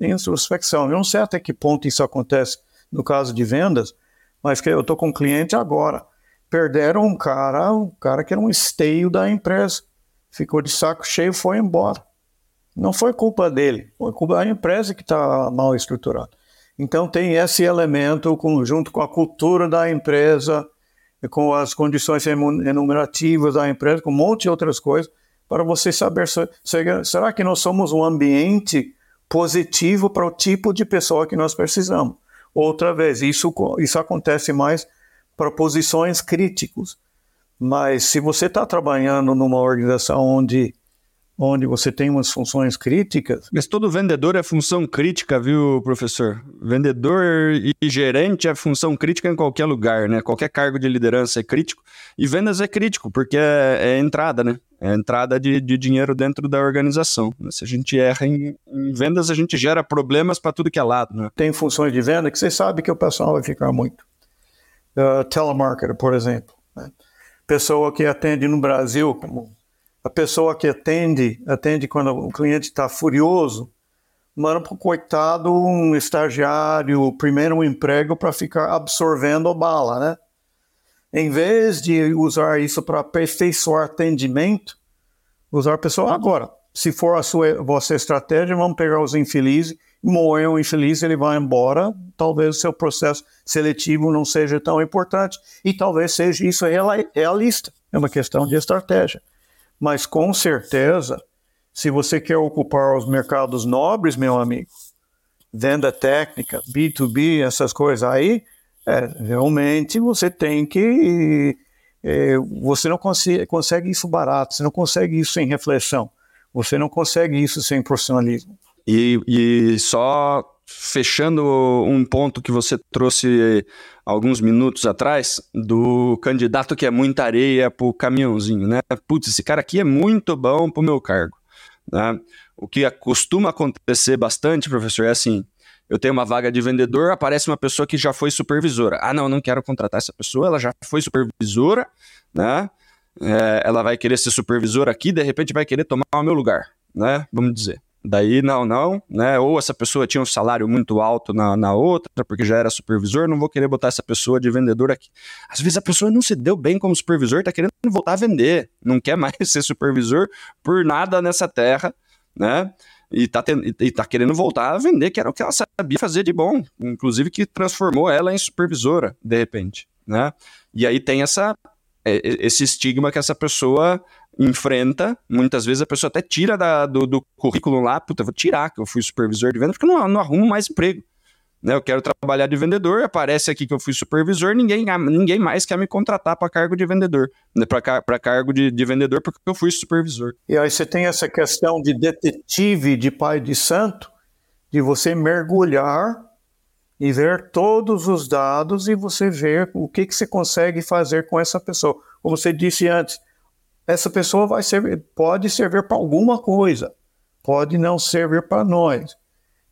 introspecção. Eu não sei até que ponto isso acontece no caso de vendas, mas que eu estou com um cliente agora. Perderam um cara, um cara que era um esteio da empresa. Ficou de saco cheio e foi embora. Não foi culpa dele, foi culpa da empresa que está mal estruturada. Então tem esse elemento junto com a cultura da empresa, com as condições remunerativas da empresa, com um monte de outras coisas, para você saber será que nós somos um ambiente positivo para o tipo de pessoa que nós precisamos. Outra vez, isso, isso acontece mais para posições críticas. Mas se você está trabalhando numa organização onde, onde você tem umas funções críticas. Mas todo vendedor é função crítica, viu, professor? Vendedor e gerente é função crítica em qualquer lugar, né? Qualquer cargo de liderança é crítico. E vendas é crítico, porque é, é entrada, né? É entrada de, de, dinheiro dentro da organização. Se a gente erra em, em vendas, a gente gera problemas para tudo que é lado. Né? Tem funções de venda que você sabe que o pessoal vai ficar muito. Uh, telemarketer, por exemplo. Né? Pessoa que atende no Brasil, como a pessoa que atende, atende quando o cliente está furioso, manda para o coitado um estagiário, primeiro um emprego para ficar absorvendo bala, né? em vez de usar isso para aperfeiçoar atendimento, usar a pessoa agora. Se for a sua vossa estratégia, vamos pegar os infelizes, morreu o infeliz, ele vai embora. Talvez o seu processo seletivo não seja tão importante e talvez seja isso realista. É uma questão de estratégia. Mas com certeza, se você quer ocupar os mercados nobres, meu amigo, venda técnica, B2B, essas coisas aí, é, realmente você tem que. É, você não consegue, consegue isso barato, você não consegue isso sem reflexão, você não consegue isso sem profissionalismo. E, e só fechando um ponto que você trouxe alguns minutos atrás, do candidato que é muita areia pro caminhãozinho, né? Putz, esse cara aqui é muito bom pro meu cargo. Né? O que costuma acontecer bastante, professor, é assim: eu tenho uma vaga de vendedor, aparece uma pessoa que já foi supervisora. Ah, não, não quero contratar essa pessoa, ela já foi supervisora, né? É, ela vai querer ser supervisora aqui, de repente vai querer tomar o meu lugar, né? Vamos dizer. Daí, não, não, né? Ou essa pessoa tinha um salário muito alto na, na outra, porque já era supervisor, não vou querer botar essa pessoa de vendedor aqui. Às vezes a pessoa não se deu bem como supervisor, tá querendo voltar a vender, não quer mais ser supervisor por nada nessa terra, né? e tá, e tá querendo voltar a vender, que era o que ela sabia fazer de bom, inclusive que transformou ela em supervisora, de repente, né? E aí tem essa, é, esse estigma que essa pessoa enfrenta, muitas vezes a pessoa até tira da, do, do currículo lá, puta, vou tirar que eu fui supervisor de venda, porque eu não, não arrumo mais emprego. Né, eu quero trabalhar de vendedor, aparece aqui que eu fui supervisor, ninguém, ninguém mais quer me contratar para cargo de vendedor, né, para cargo de, de, vendedor, porque eu fui supervisor. E aí você tem essa questão de detetive de pai de santo, de você mergulhar e ver todos os dados e você ver o que, que você consegue fazer com essa pessoa. Como você disse antes, essa pessoa vai servir, pode servir para alguma coisa, pode não servir para nós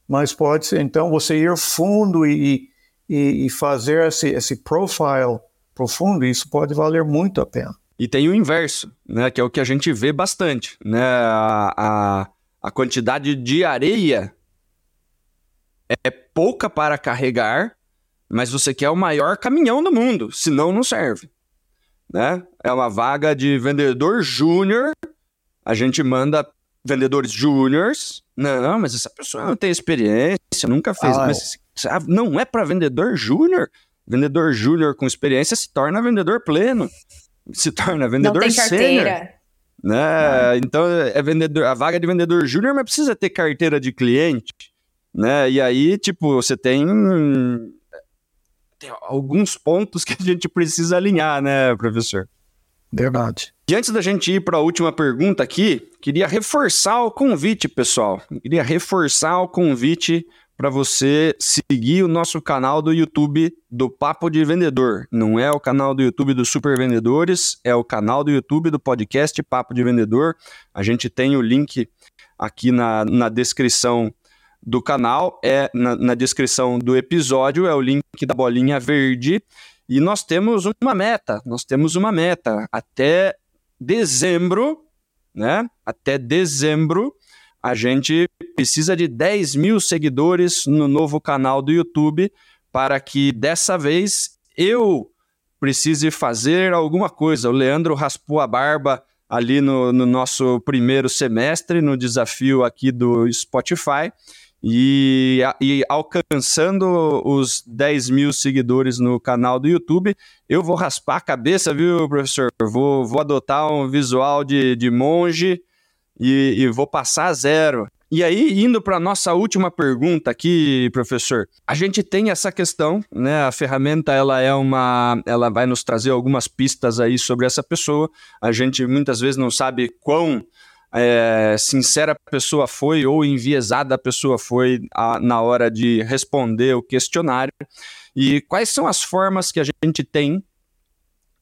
mas pode ser, então, você ir fundo e, e, e fazer esse, esse profile profundo, isso pode valer muito a pena. E tem o inverso, né, que é o que a gente vê bastante, né, a, a, a quantidade de areia é pouca para carregar, mas você quer o maior caminhão do mundo, senão não serve. Né? É uma vaga de vendedor júnior, a gente manda vendedores júniores. Não, mas essa pessoa não tem experiência, nunca fez. Ah, mas é. não é para vendedor júnior. Vendedor júnior com experiência se torna vendedor pleno. Se torna vendedor não tem sênior. Né? Então, é vendedor, a vaga de vendedor júnior, mas precisa ter carteira de cliente. Né? E aí, tipo, você tem, tem alguns pontos que a gente precisa alinhar, né, professor? Verdade. E antes da gente ir para a última pergunta aqui, queria reforçar o convite, pessoal. Queria reforçar o convite para você seguir o nosso canal do YouTube do Papo de Vendedor. Não é o canal do YouTube do Super Vendedores, é o canal do YouTube do podcast Papo de Vendedor. A gente tem o link aqui na, na descrição do canal, é na, na descrição do episódio, é o link da bolinha verde. E nós temos uma meta, nós temos uma meta. Até dezembro, né? Até dezembro, a gente precisa de 10 mil seguidores no novo canal do YouTube para que dessa vez eu precise fazer alguma coisa. O Leandro raspou a barba ali no, no nosso primeiro semestre, no desafio aqui do Spotify. E, e, alcançando os 10 mil seguidores no canal do YouTube, eu vou raspar a cabeça, viu, professor? Vou, vou adotar um visual de, de monge e, e vou passar a zero. E aí, indo para a nossa última pergunta aqui, professor, a gente tem essa questão, né? A ferramenta ela é uma, ela vai nos trazer algumas pistas aí sobre essa pessoa. A gente muitas vezes não sabe quão é, sincera a pessoa foi ou enviesada a pessoa foi a, na hora de responder o questionário. E quais são as formas que a gente tem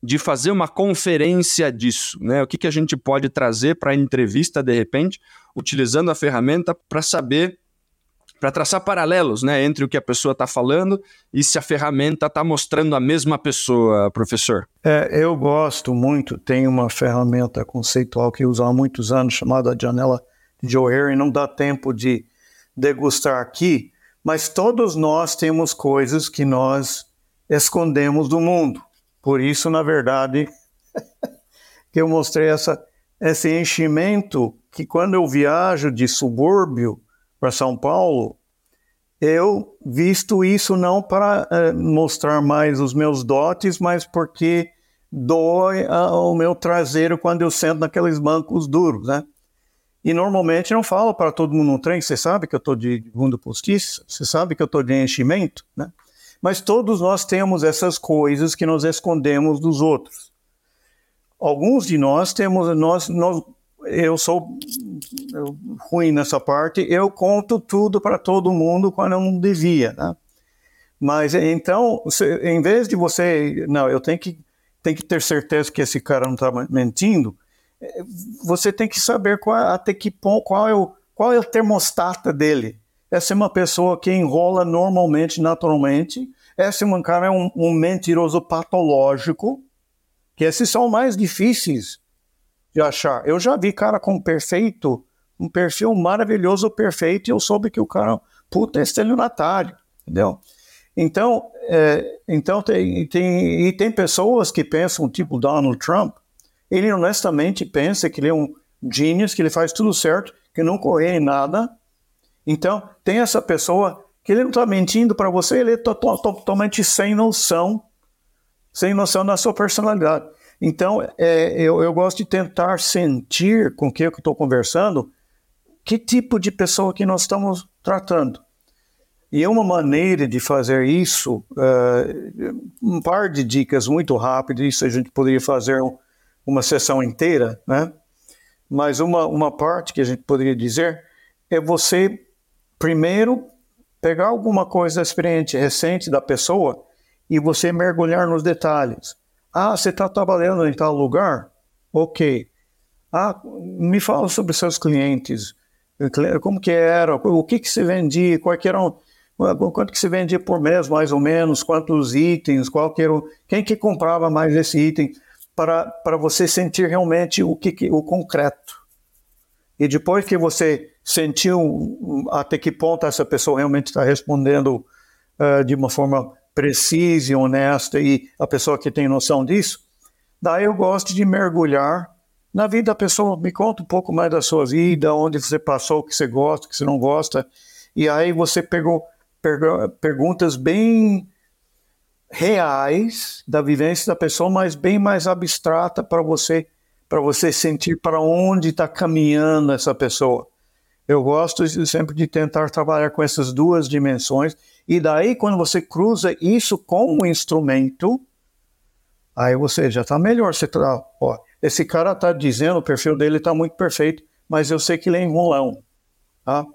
de fazer uma conferência disso, né? O que, que a gente pode trazer para a entrevista de repente, utilizando a ferramenta para saber, para traçar paralelos, né, entre o que a pessoa está falando e se a ferramenta está mostrando a mesma pessoa, professor. É, eu gosto muito. Tem uma ferramenta conceitual que eu uso há muitos anos chamada janela de O'Hare. Não dá tempo de degustar aqui, mas todos nós temos coisas que nós escondemos do mundo. Por isso, na verdade, que eu mostrei essa, esse enchimento que quando eu viajo de subúrbio para São Paulo, eu visto isso não para uh, mostrar mais os meus dotes, mas porque dói o meu traseiro quando eu sento naqueles bancos duros, né? E normalmente não falo para todo mundo no trem, você sabe que eu estou de bunda postiça, você sabe que eu estou de enchimento, né? Mas todos nós temos essas coisas que nós escondemos dos outros. Alguns de nós temos, nós, nós eu sou ruim nessa parte, eu conto tudo para todo mundo quando eu não devia, né? Mas então, em vez de você, não, eu tenho que, tenho que ter certeza que esse cara não está mentindo, eh, você tem que saber qual, até que ponto, qual é o, qual é o termostata dele. Essa é uma pessoa que enrola normalmente, naturalmente. Esse cara é um, um mentiroso patológico, que esses são mais difíceis de achar. Eu já vi cara com perfeito, um perfil maravilhoso, perfeito, e eu soube que o cara, puta, é estelionatário, entendeu? Então, é, então tem, tem, e tem pessoas que pensam, tipo Donald Trump, ele honestamente pensa que ele é um genius, que ele faz tudo certo, que não corre em nada, então, tem essa pessoa que ele não está mentindo para você, ele é totalmente sem noção, sem noção da sua personalidade. Então, é, eu, eu, gosto de tentar sentir com quem eu estou conversando que tipo de pessoa que nós estamos tratando. E uma maneira de fazer isso, uh, um par de dicas muito rápidas, isso a gente poderia fazer uma sessão inteira, né? Mas uma, uma parte que a gente poderia dizer é você Primeiro, pegar alguma coisa experiente, recente da pessoa e você mergulhar nos detalhes. Ah, você está trabalhando em tal lugar? Ok. Ah, me fala sobre seus clientes. Como que era? O que que se vendia? Qual que eram, quanto que se vendia por mês, mais ou menos? Quantos itens? Qual que era quem que comprava mais esse item? Para, para você sentir realmente o, que, o concreto. E depois que você sentiu até que ponto essa pessoa realmente está respondendo uh, de uma forma precisa e honesta e a pessoa que tem noção disso, daí eu gosto de mergulhar na vida da pessoa. Me conta um pouco mais da sua vida, onde você passou, o que você gosta, o que você não gosta. E aí você pegou, perguntas bem reais da vivência da pessoa, mas bem mais abstrata para você para você sentir para onde está caminhando essa pessoa. Eu gosto sempre de tentar trabalhar com essas duas dimensões, e daí, quando você cruza isso com o instrumento, aí você já está melhor. Você tá, ó, esse cara está dizendo, o perfil dele está muito perfeito, mas eu sei que ele é enrolão. Tá?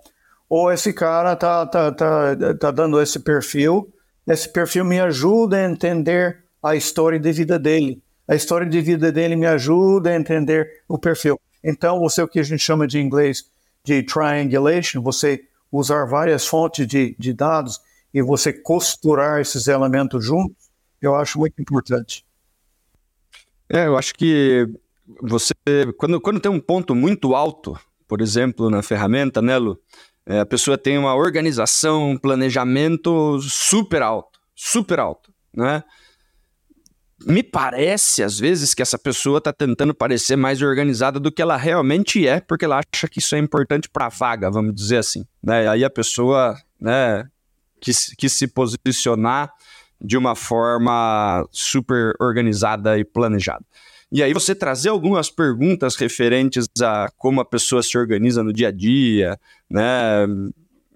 ou esse cara tá, tá, tá, tá dando esse perfil, esse perfil me ajuda a entender a história de vida dele. A história de vida dele me ajuda a entender o perfil. Então, você o que a gente chama de inglês de triangulation, você usar várias fontes de, de dados e você costurar esses elementos juntos, eu acho muito importante. É, eu acho que você, quando, quando tem um ponto muito alto, por exemplo, na ferramenta, né, Lu? É, a pessoa tem uma organização, um planejamento super alto, super alto, né? Me parece, às vezes, que essa pessoa está tentando parecer mais organizada do que ela realmente é, porque ela acha que isso é importante para a vaga, vamos dizer assim. Né? Aí a pessoa né, quis se posicionar de uma forma super organizada e planejada. E aí você trazer algumas perguntas referentes a como a pessoa se organiza no dia a dia, né?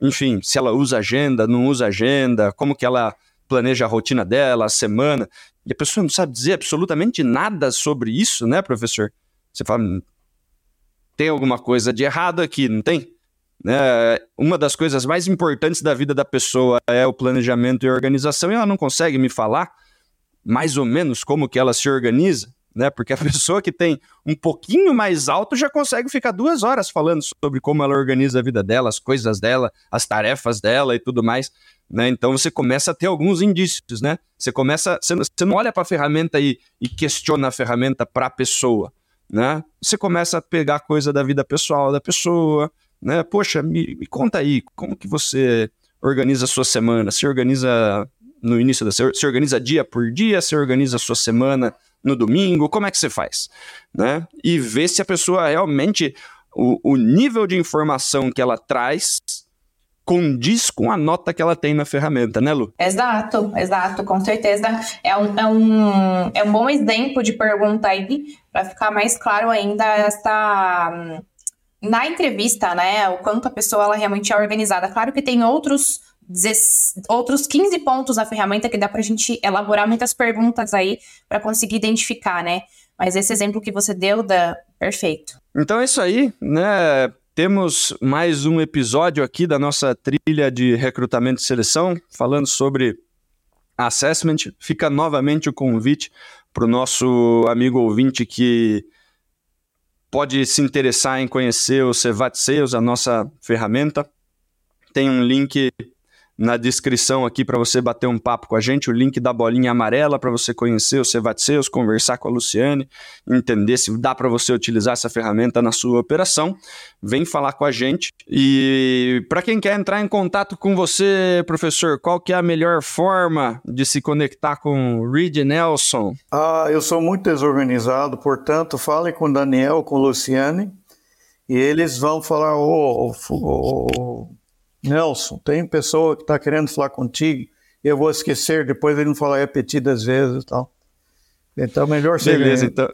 Enfim, se ela usa agenda, não usa agenda, como que ela planeja a rotina dela, a semana. E a pessoa não sabe dizer absolutamente nada sobre isso, né, professor? Você fala, hum, tem alguma coisa de errado aqui, não tem? Né? Uma das coisas mais importantes da vida da pessoa é o planejamento e organização, e ela não consegue me falar mais ou menos como que ela se organiza né? Porque a pessoa que tem um pouquinho mais alto já consegue ficar duas horas falando sobre como ela organiza a vida dela, as coisas dela, as tarefas dela e tudo mais. Né? Então você começa a ter alguns indícios, né? Você começa, você, você não olha para a ferramenta e, e questiona a ferramenta para a pessoa, né? Você começa a pegar coisa da vida pessoal da pessoa, né? Poxa, me, me conta aí, como que você organiza a sua semana? Se organiza no início da se organiza dia por dia, se organiza a sua semana no domingo, como é que você faz? Né? E ver se a pessoa realmente, o, o nível de informação que ela traz condiz com a nota que ela tem na ferramenta, né, Lu? Exato, exato, com certeza. É um, é um, é um bom exemplo de pergunta aí, para ficar mais claro ainda esta. Na entrevista, né, o quanto a pessoa ela realmente é organizada. Claro que tem outros outros 15 pontos na ferramenta que dá para a gente elaborar muitas perguntas aí para conseguir identificar, né? Mas esse exemplo que você deu, da perfeito. Então é isso aí, né? Temos mais um episódio aqui da nossa trilha de recrutamento e seleção, falando sobre assessment. Fica novamente o convite para o nosso amigo ouvinte que pode se interessar em conhecer o Cevat Sales, a nossa ferramenta. Tem um link na descrição aqui para você bater um papo com a gente, o link da bolinha amarela para você conhecer o Cevatseus, conversar com a Luciane, entender se dá para você utilizar essa ferramenta na sua operação. Vem falar com a gente. E para quem quer entrar em contato com você, professor, qual que é a melhor forma de se conectar com o Reed Nelson? Ah, eu sou muito desorganizado, portanto, fale com o Daniel, com a Luciane, e eles vão falar, ô, oh, oh, oh, Nelson, tem pessoa que está querendo falar contigo eu vou esquecer, depois ele não falar repetidas vezes e tal. Então, melhor ser. Beleza, então.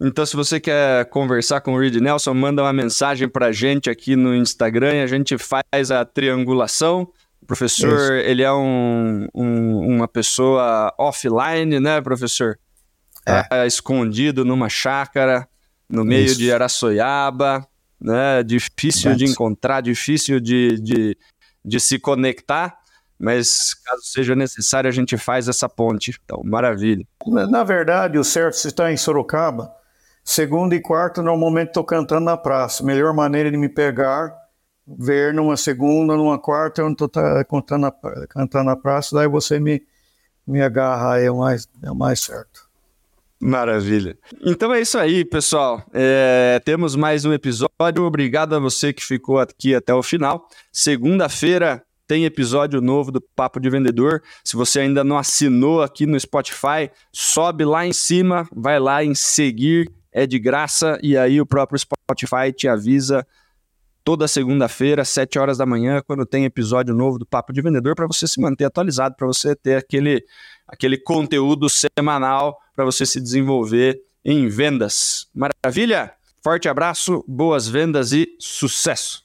Então, se você quer conversar com o Reed Nelson, manda uma mensagem para a gente aqui no Instagram e a gente faz a triangulação. O professor, Isso. ele é um, um, uma pessoa offline, né, professor? É. é escondido numa chácara, no meio Isso. de Araçoiaba né? Difícil de encontrar, difícil de, de, de se conectar, mas caso seja necessário, a gente faz essa ponte. Então, maravilha. Na verdade, o certo se está em Sorocaba, segunda e quarta, normalmente estou cantando na praça. Melhor maneira de me pegar, ver numa segunda, numa quarta, eu não estou tá, cantando, cantando na praça, daí você me, me agarra aí, é o mais, é o mais certo. Maravilha. Então é isso aí, pessoal. É, temos mais um episódio. Obrigado a você que ficou aqui até o final. Segunda-feira tem episódio novo do Papo de Vendedor. Se você ainda não assinou aqui no Spotify, sobe lá em cima, vai lá em seguir, é de graça, e aí o próprio Spotify te avisa toda segunda-feira, 7 horas da manhã, quando tem episódio novo do Papo de Vendedor, para você se manter atualizado, para você ter aquele, aquele conteúdo semanal para você se desenvolver em vendas. Maravilha? Forte abraço, boas vendas e sucesso!